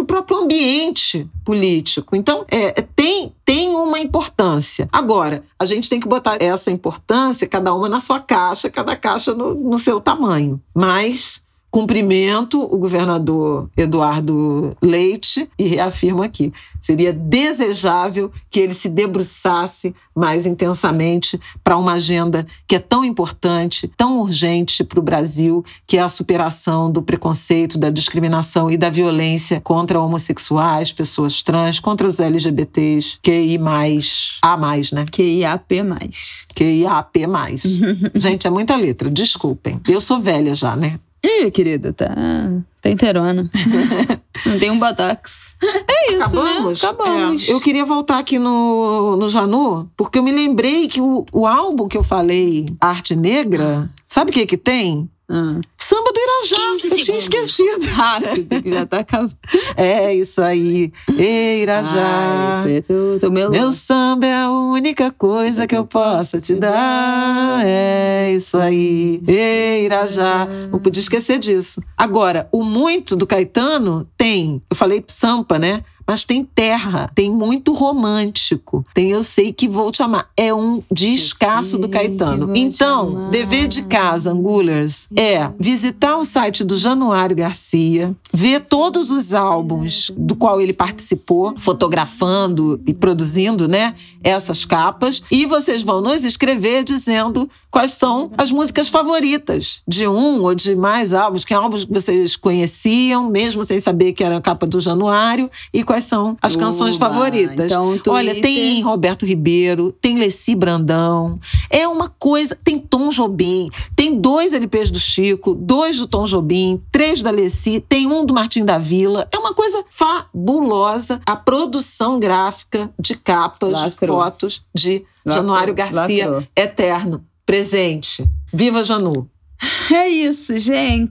o próprio ambiente político. Então, é, tem, tem uma importância. Agora, a gente tem que botar essa importância, cada uma na sua caixa, cada caixa no, no seu tamanho. Mas cumprimento o governador Eduardo Leite e reafirmo aqui: seria desejável que ele se debruçasse mais intensamente para uma agenda que é tão importante, tão urgente para o Brasil, que é a superação do preconceito, da discriminação e da violência contra homossexuais, pessoas trans, contra os LGBTs, QI+, A+, né? QIAP+. QIAP+. Gente, é muita letra, desculpem. Eu sou velha já, né? Ih, querida, tá, tá inteirona. Não tem um botox. É isso, né? Acabamos. né? Acabamos. É. Eu queria voltar aqui no, no Janu, porque eu me lembrei que o, o álbum que eu falei, Arte Negra, sabe o que que tem? Ah. Samba do Irajá, eu tinha esquecido. Rápido, que já tá acabando. É isso aí. Ei, Irajá. Ah, isso é teu, meu, meu samba é a única coisa que eu possa te dar. É isso aí. Ei, Irajá. Não podia esquecer disso. Agora, o muito do Caetano tem. Eu falei sampa, né? Mas tem terra, tem muito romântico, tem Eu Sei Que Vou Te Amar. É um descasso do Caetano. Então, dever de casa, Angulers, é visitar o site do Januário Garcia, ver todos os álbuns do qual ele participou, fotografando e produzindo, né, essas capas, e vocês vão nos escrever dizendo quais são as músicas favoritas de um ou de mais álbuns, que álbuns que vocês conheciam, mesmo sem saber que era a capa do Januário, e quais quais são as Uba, canções favoritas. Então, Twitter... Olha, tem Roberto Ribeiro, tem Leci Brandão. É uma coisa. Tem Tom Jobim, tem dois LPs do Chico, dois do Tom Jobim, três da Leci, tem um do Martim da Vila. É uma coisa fabulosa a produção gráfica de capas, Lacrou. de fotos de Lacrou. Januário Garcia Lacrou. Eterno. Presente. Viva Janu! É isso, gente.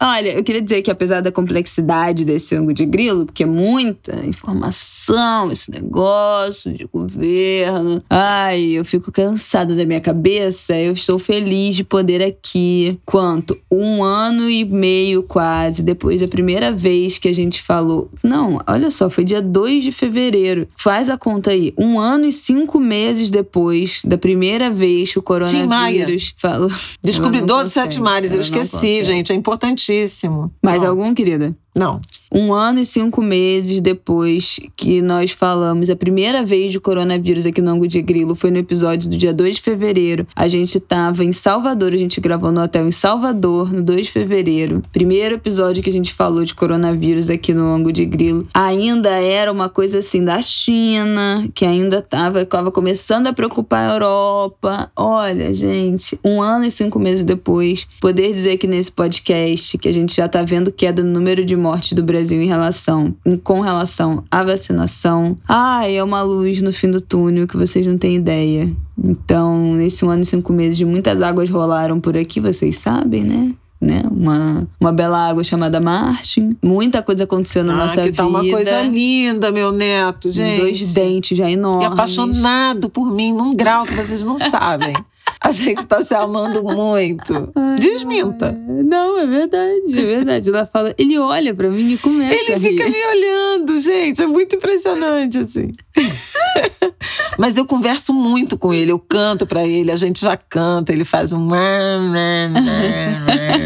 Olha, eu queria dizer que apesar da complexidade desse ângulo de grilo, porque é muita informação, esse negócio de governo. Ai, eu fico cansada da minha cabeça. Eu estou feliz de poder aqui, quanto? Um ano e meio quase, depois da primeira vez que a gente falou. Não, olha só, foi dia 2 de fevereiro. Faz a conta aí. Um ano e cinco meses depois da primeira vez que o coronavírus falou. Descobridor de consegue, Sete Mares, eu esqueci, consegue. gente, é importantíssimo. Mais algum, querida? Não. Um ano e cinco meses depois que nós falamos a primeira vez de coronavírus aqui no Ango de Grilo foi no episódio do dia 2 de fevereiro. A gente tava em Salvador, a gente gravou no hotel em Salvador no 2 de fevereiro. Primeiro episódio que a gente falou de coronavírus aqui no Ango de Grilo. Ainda era uma coisa assim da China, que ainda tava, tava começando a preocupar a Europa. Olha, gente, um ano e cinco meses depois, poder dizer que nesse podcast que a gente já tá vendo queda no número de mortes do Brasil em relação, com relação à vacinação. Ai, é uma luz no fim do túnel que vocês não têm ideia. Então, nesse um ano e cinco meses, muitas águas rolaram por aqui, vocês sabem, né? Né? Uma, uma bela água chamada Martin. Muita coisa aconteceu na ah, nossa que vida. tá uma coisa linda, meu neto, gente. Dois dentes já E enormes. apaixonado por mim num grau que vocês não sabem. A gente tá se amando muito. Desminta. Não, é verdade, é verdade. Ela fala, ele olha pra mim e começa Ele fica me olhando, gente. É muito impressionante, assim. Mas eu converso muito com ele, eu canto pra ele, a gente já canta, ele faz um.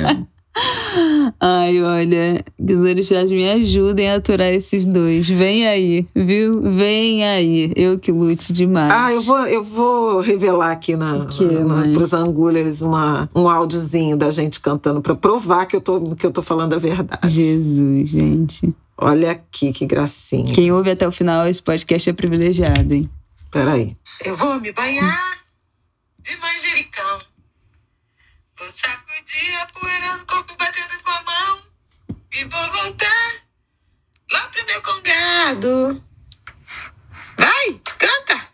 Ai, olha, que os orixás me ajudem a aturar esses dois. Vem aí, viu? Vem aí. Eu que lute demais. Ah, eu vou, eu vou revelar aqui na, que, na, mãe? pros Angulers uma, um áudiozinho da gente cantando pra provar que eu tô, que eu tô falando a verdade. Jesus, gente. Olha aqui que gracinha. Quem ouve até o final esse podcast é privilegiado, hein? Peraí. Eu vou me banhar de manjericão. Vou sacudir a poeira no corpo batendo com a mão. E vou voltar lá pro meu congado. Vai, canta!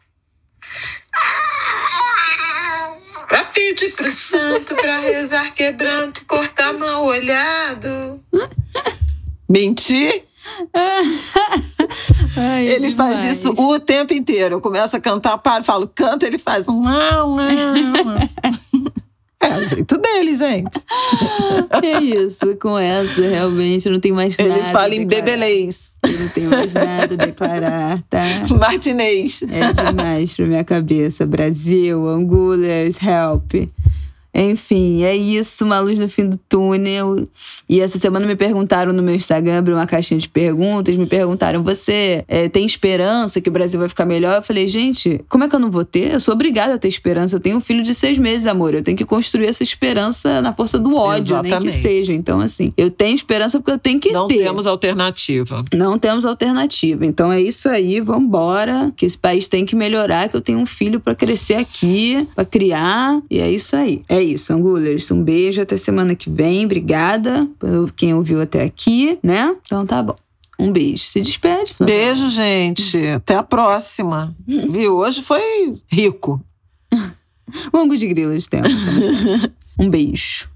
Pra pedir pro santo, pra rezar quebranto, cortar mal olhado. Mentir? Ai, Ele faz demais. isso o tempo inteiro. Eu começo a cantar, paro, falo, canta, ele faz um. É o jeito dele, gente. É isso, com essa, realmente, eu não tenho mais nada. Ele fala em bebelês, Eu não tenho mais nada a declarar, tá? martinês. É demais pra minha cabeça. Brasil, Angulers, help. Enfim, é isso, uma luz no fim do túnel. E essa semana me perguntaram no meu Instagram, abri uma caixinha de perguntas, me perguntaram: você eh, tem esperança que o Brasil vai ficar melhor? Eu falei, gente, como é que eu não vou ter? Eu sou obrigada a ter esperança. Eu tenho um filho de seis meses, amor. Eu tenho que construir essa esperança na força do ódio, nem que Exatamente. seja. Então, assim, eu tenho esperança porque eu tenho que Não ter. temos alternativa. Não temos alternativa. Então é isso aí, vambora. Que esse país tem que melhorar, que eu tenho um filho pra crescer aqui, pra criar. E é isso aí. É isso, Angulers. Um beijo, até semana que vem. Obrigada por quem ouviu até aqui, né? Então tá bom. Um beijo. Se despede, Flávia. Beijo, gente. Até a próxima. Viu? Hoje foi rico. Ângulo de grilos tempo. como sempre. Um beijo.